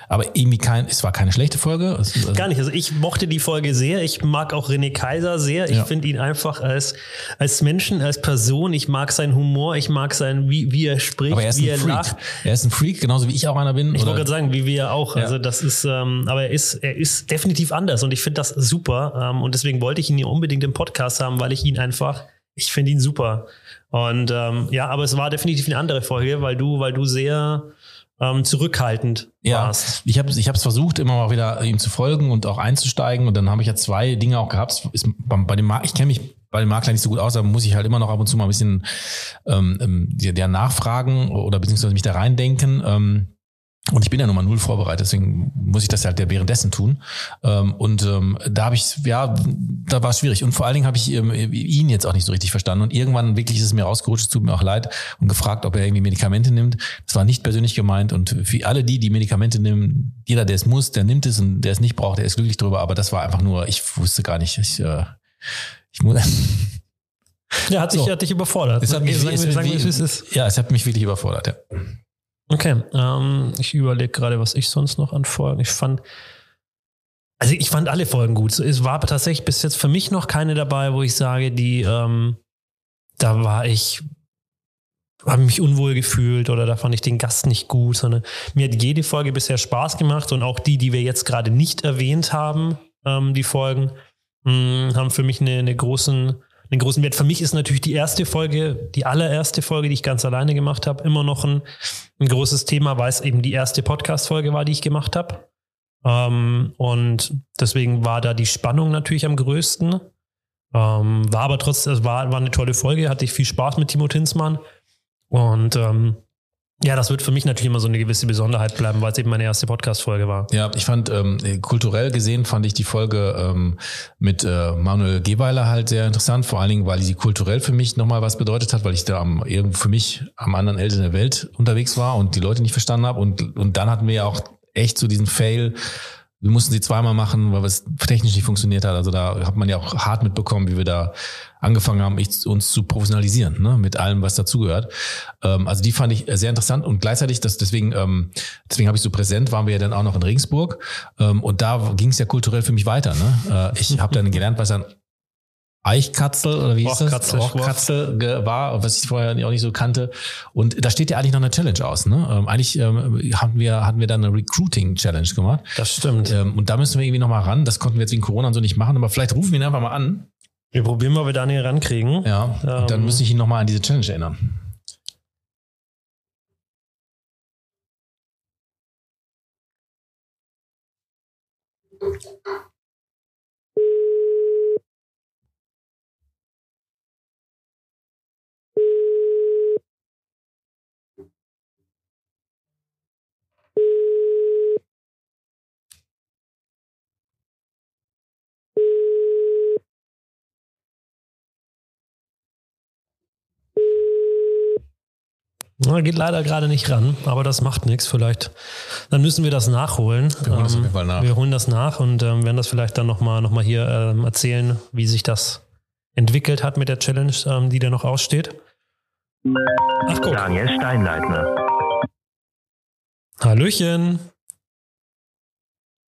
aber irgendwie kein, es war keine schlechte Folge. Also, Gar nicht. Also ich mochte die Folge sehr. Ich mag auch René Kaiser sehr. Ich Ja. finde ihn einfach als, als Menschen, als Person. Ich mag seinen Humor. Ich mag sein, wie, wie er spricht, er ist wie ein er Freak. lacht. Er ist ein Freak, genauso wie ich auch einer bin. Ich wollte gerade sagen, wie wir auch. Ja. Also das ist, ähm, aber er ist, er ist definitiv anders und ich finde das super. Ähm, und deswegen wollte ich ihn hier unbedingt im Podcast haben, weil ich ihn einfach, ich finde ihn super. Und ähm, ja, aber es war definitiv eine andere Folge, weil du, weil du sehr ähm, zurückhaltend Ja, warst. ich habe ich habe es versucht, immer mal wieder ihm zu folgen und auch einzusteigen. Und dann habe ich ja zwei Dinge auch gehabt. Ist bei, bei dem Mar ich kenne mich bei dem Makler nicht so gut aus, aber muss ich halt immer noch ab und zu mal ein bisschen ähm, ähm, der, der nachfragen oder beziehungsweise mich da reindenken. Ähm, und ich bin ja nun mal null vorbereitet, deswegen muss ich das halt ja währenddessen tun. Ähm, und ähm, da habe ich, ja, da war es schwierig. Und vor allen Dingen habe ich ähm, ihn jetzt auch nicht so richtig verstanden. Und irgendwann wirklich ist es mir rausgerutscht, es tut mir auch leid, und gefragt, ob er irgendwie Medikamente nimmt. Das war nicht persönlich gemeint. Und für alle die, die Medikamente nehmen, jeder, der es muss, der nimmt es und der es nicht braucht, der ist glücklich drüber. Aber das war einfach nur, ich wusste gar nicht, ich, äh, ich muss. Ja, hat dich, So. hat dich überfordert. Es hat mich, sagen, es, wir, sagen wir, wie- wie es ist. ja, es hat mich wirklich überfordert. Ja. Okay, ähm, ich überlege gerade, was ich sonst noch an Folgen. Ich fand, Also ich fand alle Folgen gut. Es war tatsächlich bis jetzt für mich noch keine dabei, wo ich sage, die, ähm, da war ich, habe mich unwohl gefühlt oder da fand ich den Gast nicht gut, sondern mir hat jede Folge bisher Spaß gemacht und auch die, die wir jetzt gerade nicht erwähnt haben, ähm, die Folgen, mh, haben für mich eine, eine großen, einen großen Wert. Für mich ist natürlich die erste Folge, die allererste Folge, die ich ganz alleine gemacht habe, immer noch ein, ein großes Thema, weil es eben die erste Podcast-Folge war, die ich gemacht habe. Ähm, und deswegen war da die Spannung natürlich am größten. Ähm, war aber trotzdem, es war, war eine tolle Folge, hatte ich viel Spaß mit Timo Tinsmann. Und ähm, ja, das wird für mich natürlich immer so eine gewisse Besonderheit bleiben, weil es eben meine erste Podcast-Folge war. Ja, ich fand, ähm, kulturell gesehen fand ich die Folge ähm, mit äh, Manuel Geweiler halt sehr interessant, vor allen Dingen, weil sie kulturell für mich nochmal was bedeutet hat, weil ich da am, irgendwo für mich am anderen Ende der Welt unterwegs war und die Leute nicht verstanden habe. Und, und dann hatten wir ja auch echt so diesen Fail. Wir mussten sie zweimal machen, weil es technisch nicht funktioniert hat. Also da hat man ja auch hart mitbekommen, wie wir da angefangen haben, uns zu professionalisieren, ne, mit allem, was dazugehört. Ähm, also die fand ich sehr interessant und gleichzeitig, das deswegen, ähm, deswegen habe ich so präsent, waren wir ja dann auch noch in Regensburg ähm, und da ging es ja kulturell für mich weiter. Ne? Äh, ich habe dann gelernt, was ein Eichkatzel oder wie hieß das? Rochkatzel war, was ich vorher auch nicht so kannte. Und da steht ja eigentlich noch eine Challenge aus. Ne? Ähm, eigentlich ähm, hatten wir hatten wir dann eine Recruiting Challenge gemacht. Das stimmt. Ähm, und da müssen wir irgendwie noch mal ran. Das konnten wir jetzt wegen Corona und so nicht machen, aber vielleicht rufen wir ihn einfach mal an. Wir probieren mal, ob wir Daniel rankriegen. Ja. Ähm, dann müsste ich ihn noch mal an diese Challenge erinnern. Na, geht leider gerade nicht ran, aber das macht nichts. Vielleicht, dann müssen wir das nachholen. Wir holen das auf Ähm, jeden Fall nach. Wir holen das nach und ähm, werden das vielleicht dann nochmal noch mal hier ähm, erzählen, wie sich das entwickelt hat mit der Challenge, ähm, die da noch aussteht. Ach guck, Daniel Steinleitner. Hallöchen.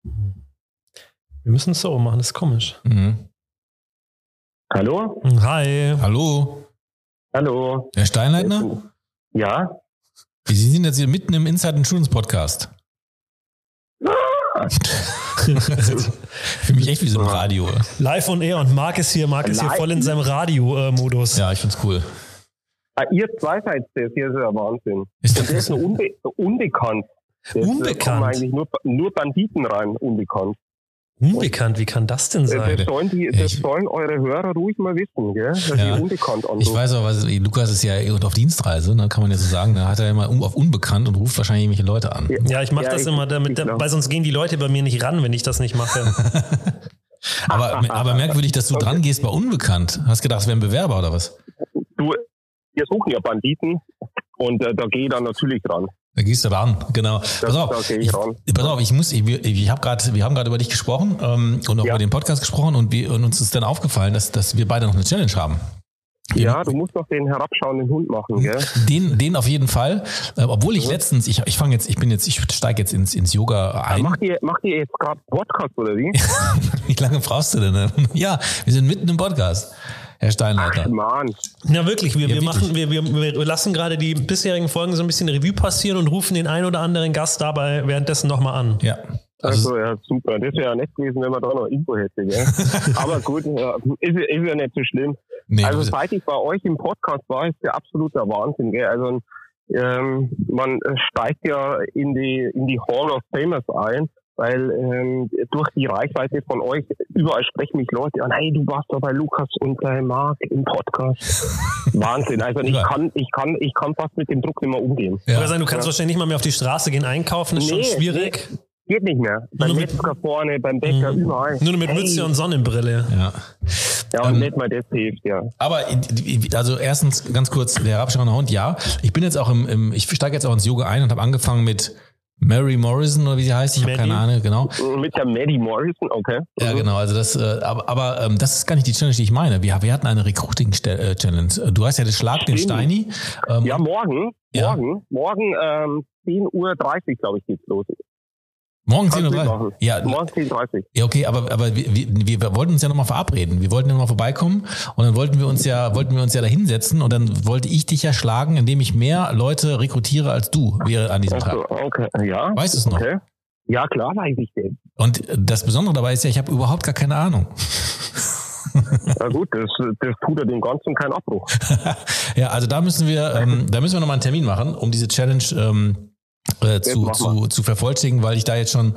Wir müssen es so machen, das ist komisch. Mhm. Hallo? Hi. Hallo, Hallo? Herr Steinleitner? Ja? Sie sind jetzt hier mitten im Inside Insurance Podcast. Für mich echt wie so ein Radio. Live on Air und Marc ist hier, Marc ist hier voll in seinem Radio-Modus. Ja, ich find's cool. Ah, ihr zwei seid das, hier ist ja Wahnsinn. Ist Und der ist nur unbe unbekannt. Das, Unbekannt? kommen eigentlich nur, nur Banditen rein, unbekannt. Unbekannt, wie kann das denn Äh, sein? Das sollen, die, das Ich- sollen eure Hörer ruhig mal wissen, gell? dass Ja. die unbekannt Ich anrufen. weiß aber, Lukas ist ja auf Dienstreise, ne, kann man ja so sagen. Da hat er immer auf unbekannt und ruft wahrscheinlich irgendwelche Leute an. Ja, ich mache Ja, das ich- immer damit, ich weil sonst gehen die Leute bei mir nicht ran, wenn ich das nicht mache. Aber, aber merkwürdig, dass du Okay. dran gehst bei unbekannt. Hast gedacht, es wäre ein Bewerber oder was? Du, wir suchen ja Banditen und äh, da gehe ich dann natürlich dran. Da gehst du ran, genau. Das, Pass auf, ich, ich pass auf, ich muss, ich, ich hab grad, wir haben gerade über dich gesprochen ähm, und auch Ja. über den Podcast gesprochen und, wir, und uns ist dann aufgefallen, dass, dass wir beide noch eine Challenge haben. Wir- Ja, du musst noch den herabschauenden Hund machen, gell? Den, den auf jeden Fall. Äh, obwohl ich Mhm. letztens, ich, ich fange jetzt, ich bin jetzt, ich steige jetzt ins, ins Yoga ein. Macht ihr, macht ihr jetzt gerade Podcast oder wie? Wie lange brauchst du denn? ne? Ja, wir sind mitten im Podcast, Herr Steinleiter. Mann. Ja, wirklich. Wir, Ja, wir, machen, wir, wir, wir lassen gerade die bisherigen Folgen so ein bisschen Revue passieren und rufen den einen oder anderen Gast dabei währenddessen nochmal an. Ja. Also, Also, ja, super. Das wäre ja nett gewesen, wenn man da noch Info hätte, gell? Aber gut, ja, ist, ist ja nicht so schlimm. nee, Also seit ich bei euch im Podcast war, ist der absoluter Wahnsinn. Gell? Also ähm, man steigt ja in die in die Hall of Famers ein, weil ähm, durch die Reichweite von euch überall sprechen mich Leute an, hey, du warst doch bei Lukas und bei Marc im Podcast. Wahnsinn. Also ich Ja. kann ich kann ich kann fast mit dem Druck nicht mehr umgehen. ja. Oder sagen, du kannst wahrscheinlich nicht mal mehr auf die Straße gehen einkaufen, ist schon Nee, schwierig. Geht nicht mehr. Beim Nur mit- Metzger vorne, beim Bäcker, Mhm. überall. Nur mit Hey. Mütze und Sonnenbrille. ja. Ja, und Ähm, nicht mal das hilft, ja. Aber also erstens ganz kurz der herabschauende Hund. Ja, ich bin jetzt auch im, im ich steige jetzt auch ins Yoga ein und habe angefangen mit Mary Morrison oder wie sie heißt. Ich habe keine Ahnung, genau. Mit der Maddie Morrison, okay. Ja, genau. Also das, äh, aber, aber ähm, das ist gar nicht die Challenge, die ich meine. Wir, wir hatten eine Recruiting-Challenge. Du hast ja den Schlag den Stimmt. Steini. Ähm, Ja, morgen, Ja. morgen, morgen ähm, 10.30 Uhr, glaube ich, geht's los. Morgen Kannst du 10.30 Uhr. Ja, Morgen 10.30 ja, okay, aber, aber wir, wir, wir wollten uns ja nochmal verabreden. Wir wollten ja nochmal vorbeikommen und dann wollten wir uns ja, wollten wir uns ja da hinsetzen und dann wollte ich dich ja schlagen, indem ich mehr Leute rekrutiere als du wäre an diesem Tag. okay. Ja. Weißt du es noch? Okay. Ja, klar weiß ich den. Und das Besondere dabei ist ja, ich habe überhaupt gar keine Ahnung. Na gut, das, das tut ja dem Ganzen keinen Abbruch. ja, also da müssen wir, ähm, da müssen wir nochmal einen Termin machen, um diese Challenge ähm, äh, zu, zu, zu vervollständigen, weil ich da jetzt schon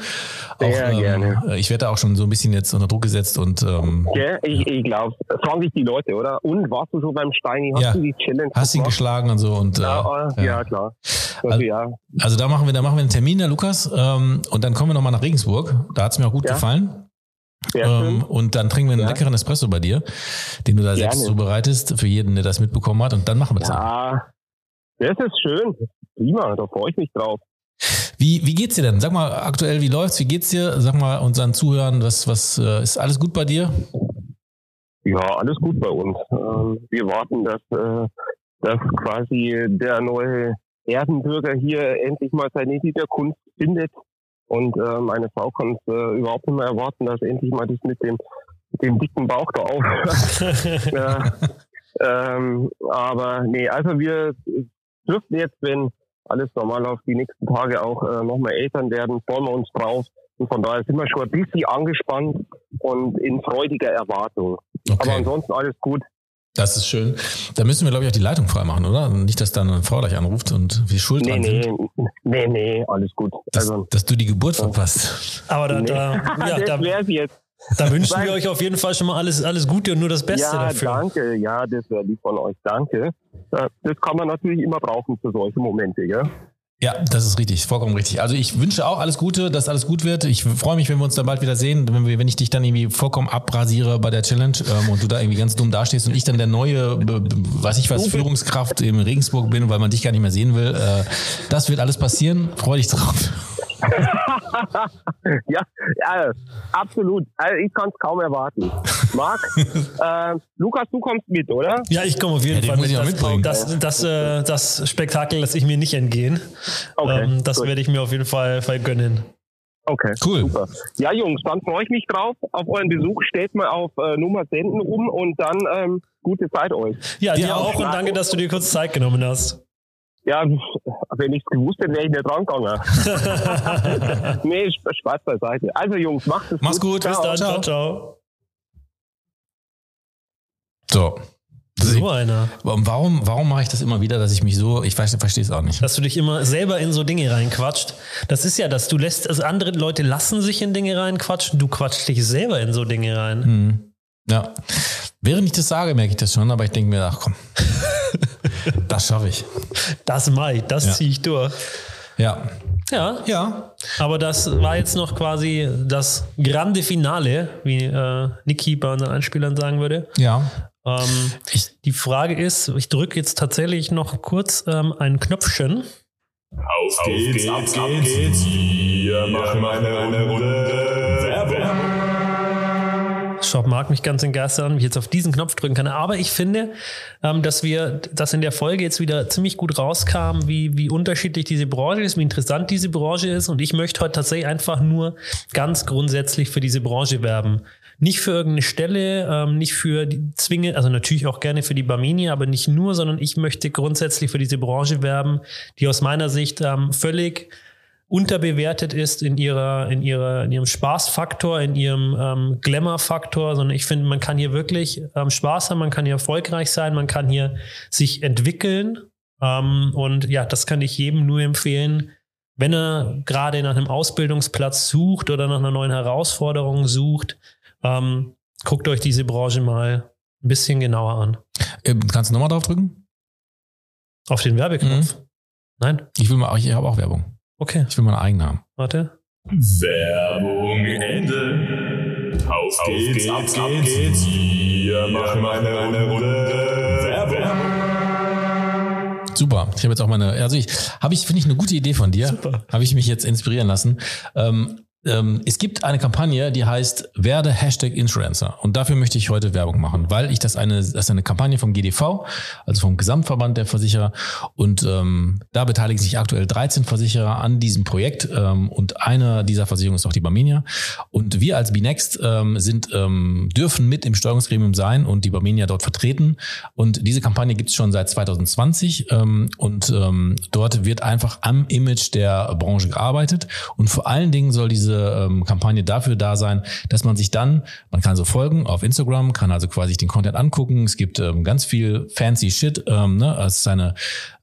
auch, ähm, ich werde da auch schon so ein bisschen jetzt unter Druck gesetzt und ähm, Gell? Ich, ich glaube, fragen sich die Leute, oder? Und warst du schon beim Steini? Hast Ja. du die Challenge hast ihn gemacht? geschlagen und so und äh, Ja, äh, ja. ja. klar. Also, Also- ja. Also da machen wir, da machen wir einen Termin, der Lukas, ähm, und dann kommen wir nochmal nach Regensburg. Da hat's mir auch gut Ja. gefallen. Ähm, und dann trinken wir einen Ja. leckeren Espresso bei dir, den du da selbst Gerne. zubereitest, für jeden, der das mitbekommen hat. Und dann machen wir das. Ja, das ist schön. Prima, da freue ich mich drauf. Wie, wie geht's dir denn? Sag mal aktuell, wie läuft's? Wie geht's dir? Sag mal unseren Zuhörern, was, was äh, ist alles gut bei dir? Ja, alles gut bei uns. Ähm, wir warten, dass, äh, dass quasi der neue Erdenbürger hier endlich mal seine Niederkunft findet. Und äh, meine Frau kann es überhaupt nicht mehr erwarten, dass endlich mal das mit dem, mit dem dicken Bauch da aufhört. ja, ähm, aber nee, also wir dürften jetzt, wenn alles normal auf die nächsten Tage auch äh, nochmal Eltern werden, freuen wir uns drauf. Und von daher sind wir schon ein bisschen angespannt und in freudiger Erwartung. Aber Okay, ansonsten alles gut. das ist schön. Da müssen wir, glaube ich, auch die Leitung freimachen, oder? Nicht, dass dann eine Frau gleich anruft und wir schuld Nee, dran nee, sind, nee, nee, alles gut. dass, Also, dass du die Geburt verpasst. Aber da, nee. da, ja, da, jetzt. da wünschen wir euch auf jeden Fall schon mal alles, alles Gute und nur das Beste ja, dafür. danke. Ja, das wäre lieb von euch. Danke. Ja, Das kann man natürlich immer brauchen für solche Momente, gell? Ja, das ist richtig, vollkommen richtig. Also ich wünsche auch alles Gute, dass alles gut wird. Ich freue mich, wenn wir uns dann bald wieder sehen, wenn, wir, wenn ich dich dann irgendwie vollkommen abrasiere bei der Challenge ähm, und du da irgendwie ganz dumm dastehst und ich dann der neue, b- weiß ich was, Führungskraft in Regensburg bin, weil man dich gar nicht mehr sehen will. Äh, das wird alles passieren. Freu dich drauf. ja, ja, absolut. Also ich kann es kaum erwarten. Marc, äh, Lukas, du kommst mit, oder? Ja, ich komme auf jeden Ja, Fall mit. Das, das, das, äh, das Spektakel lasse ich mir nicht entgehen. Okay, ähm, das gut. werde ich mir auf jeden Fall, Fall gönnen. Okay, Cool. super. Ja, Jungs, dann freue ich mich drauf auf euren Besuch. Stellt mal auf äh, Nummer senden um und dann ähm, gute Zeit euch. Ja, Dir dir auch. auch und danke, dass du dir kurz Zeit genommen hast. Ja, wenn ich es gewusst hätte, wäre ich nicht rangegangen. nee, Sp- Spaß beiseite. Also Jungs, macht es Mach's gut. gut. Bis dann, Ciao. ciao, So. ciao. So einer. Warum, warum mache ich das immer wieder, dass ich mich so, ich weiß, verstehe es auch nicht. Dass du dich immer selber in so Dinge reinquatscht. Das ist ja das, du lässt, also andere Leute lassen sich in Dinge reinquatschen, du quatschst dich selber in so Dinge rein. Hm. Ja. Während ich das sage, merke ich das schon, aber ich denke mir, ach komm, das schaffe ich. Das Mai, das Ja. ziehe ich durch. Ja. Ja, Ja. aber das war jetzt noch quasi das grande Finale, wie äh, Niki bei unseren Einspielern sagen würde. Ja. Ähm, Ich, die Frage ist, ich drücke jetzt tatsächlich noch kurz ähm, ein Knöpfchen. Auf geht's, ab geht's. Wir machen eine, eine Runde. Shop mag mich ganz entgeistern, ich jetzt auf diesen Knopf drücken kann. Aber ich finde, ähm, dass wir, dass in der Folge jetzt wieder ziemlich gut rauskam, wie, wie unterschiedlich diese Branche ist, wie interessant diese Branche ist. Und ich möchte heute tatsächlich einfach nur ganz grundsätzlich für diese Branche werben. Nicht für irgendeine Stelle, ähm, nicht für die Zwinge, also natürlich auch gerne für die Barmini, aber nicht nur, sondern ich möchte grundsätzlich für diese Branche werben, die aus meiner Sicht ähm, völlig unterbewertet ist in ihrer, in ihrer, in ihrem Spaßfaktor, in ihrem ähm, Glamour-Faktor, sondern ich finde, man kann hier wirklich ähm, Spaß haben, man kann hier erfolgreich sein, man kann hier sich entwickeln. Ähm, und ja, das kann ich jedem nur empfehlen, wenn er gerade nach einem Ausbildungsplatz sucht oder nach einer neuen Herausforderung sucht. Ähm, guckt euch diese Branche mal ein bisschen genauer an. äh, kannst du nochmal drauf drücken? Auf den Werbeknopf. Nein? Ich will mal, ich habe auch Werbung. Okay, Ich will mal eine eigene haben. warte. Werbung Ende. Auf geht's, ab geht's. Wir machen eine, eine Runde Werbung. Super. Ich habe jetzt auch meine, also ich habe ich, finde ich eine gute Idee von dir. Super. Habe ich mich jetzt inspirieren lassen. Ähm, ähm, es gibt eine Kampagne, die heißt Werde Hashtag Influencer. Und dafür möchte ich heute Werbung machen, weil ich das eine, das ist eine Kampagne vom GDV, also vom Gesamtverband der Versicherer. Und ähm, da beteiligen sich aktuell 13 Versicherer an diesem Projekt. Ähm, und einer dieser Versicherungen ist auch die Barmenia. Und wir als Binext ähm, sind, ähm, dürfen mit im Steuerungsgremium sein und die Barmenia dort vertreten. Und diese Kampagne gibt es schon seit 2020. Ähm, und ähm, dort wird einfach am Image der Branche gearbeitet. Und vor allen Dingen soll diese diese ähm, Kampagne dafür da sein, dass man sich dann, man kann so folgen auf Instagram, kann also quasi den Content angucken. Es gibt ähm, ganz viel fancy Shit. Ähm, ne? Es ist eine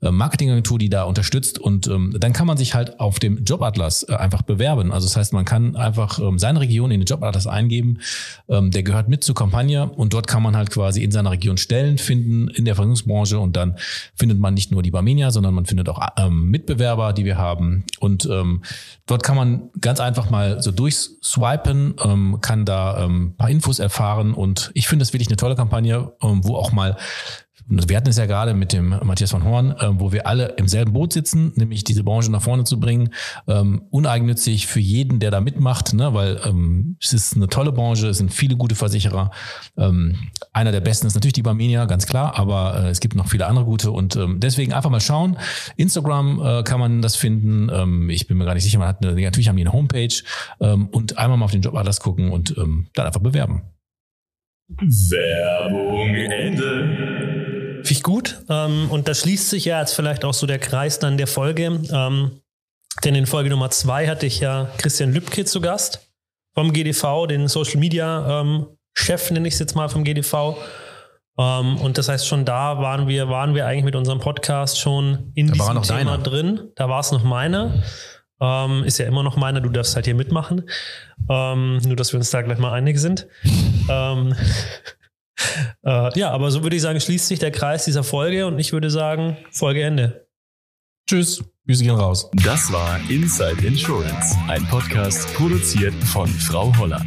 äh, Marketingagentur, die da unterstützt und ähm, dann kann man sich halt auf dem Jobatlas äh, einfach bewerben. Also das heißt, man kann einfach ähm, seine Region in den Jobatlas eingeben. Ähm, der gehört mit zur Kampagne und dort kann man halt quasi in seiner Region Stellen finden in der Versicherungsbranche und dann findet man nicht nur die Barmenia, sondern man findet auch ähm, Mitbewerber, die wir haben und ähm, dort kann man ganz einfach mal mal so durchswipen, ähm, kann da ähm, paar Infos erfahren und ich finde das wirklich eine tolle Kampagne, ähm, wo auch mal wir hatten es ja gerade mit dem Matthias von Horn, äh, wo wir alle im selben Boot sitzen, nämlich diese Branche nach vorne zu bringen. Ähm, uneigennützig für jeden, der da mitmacht, ne? weil ähm, es ist eine tolle Branche, es sind viele gute Versicherer. Ähm, einer der besten ist natürlich die Barmenia, ganz klar, aber äh, es gibt noch viele andere gute und ähm, deswegen einfach mal schauen. Instagram äh, kann man das finden. Ähm, ich bin mir gar nicht sicher, man hat eine, natürlich haben die eine Homepage ähm, und einmal mal auf den Jobatlas gucken und ähm, dann einfach bewerben. Werbung Ende. Finde ich gut. Ähm, und da schließt sich ja jetzt vielleicht auch so der Kreis dann der Folge. Ähm, denn in Folge Nummer zwei hatte ich ja Christian Lübke zu Gast vom GDV, den Social Media ähm, Chef, nenne ich es jetzt mal vom GDV. Ähm, und das heißt, schon da waren wir, waren wir eigentlich mit unserem Podcast schon in da diesem Thema deiner. drin. Da war es noch meine. Ähm, ist ja immer noch meiner, du darfst halt hier mitmachen. Ähm, nur, dass wir uns da gleich mal einig sind. äh, ja, aber so würde ich sagen, schließt sich der Kreis dieser Folge und ich würde sagen, Folge Ende. Tschüss. Grüße gehen raus. Das war Inside Insurance, ein Podcast produziert von Frau Holler.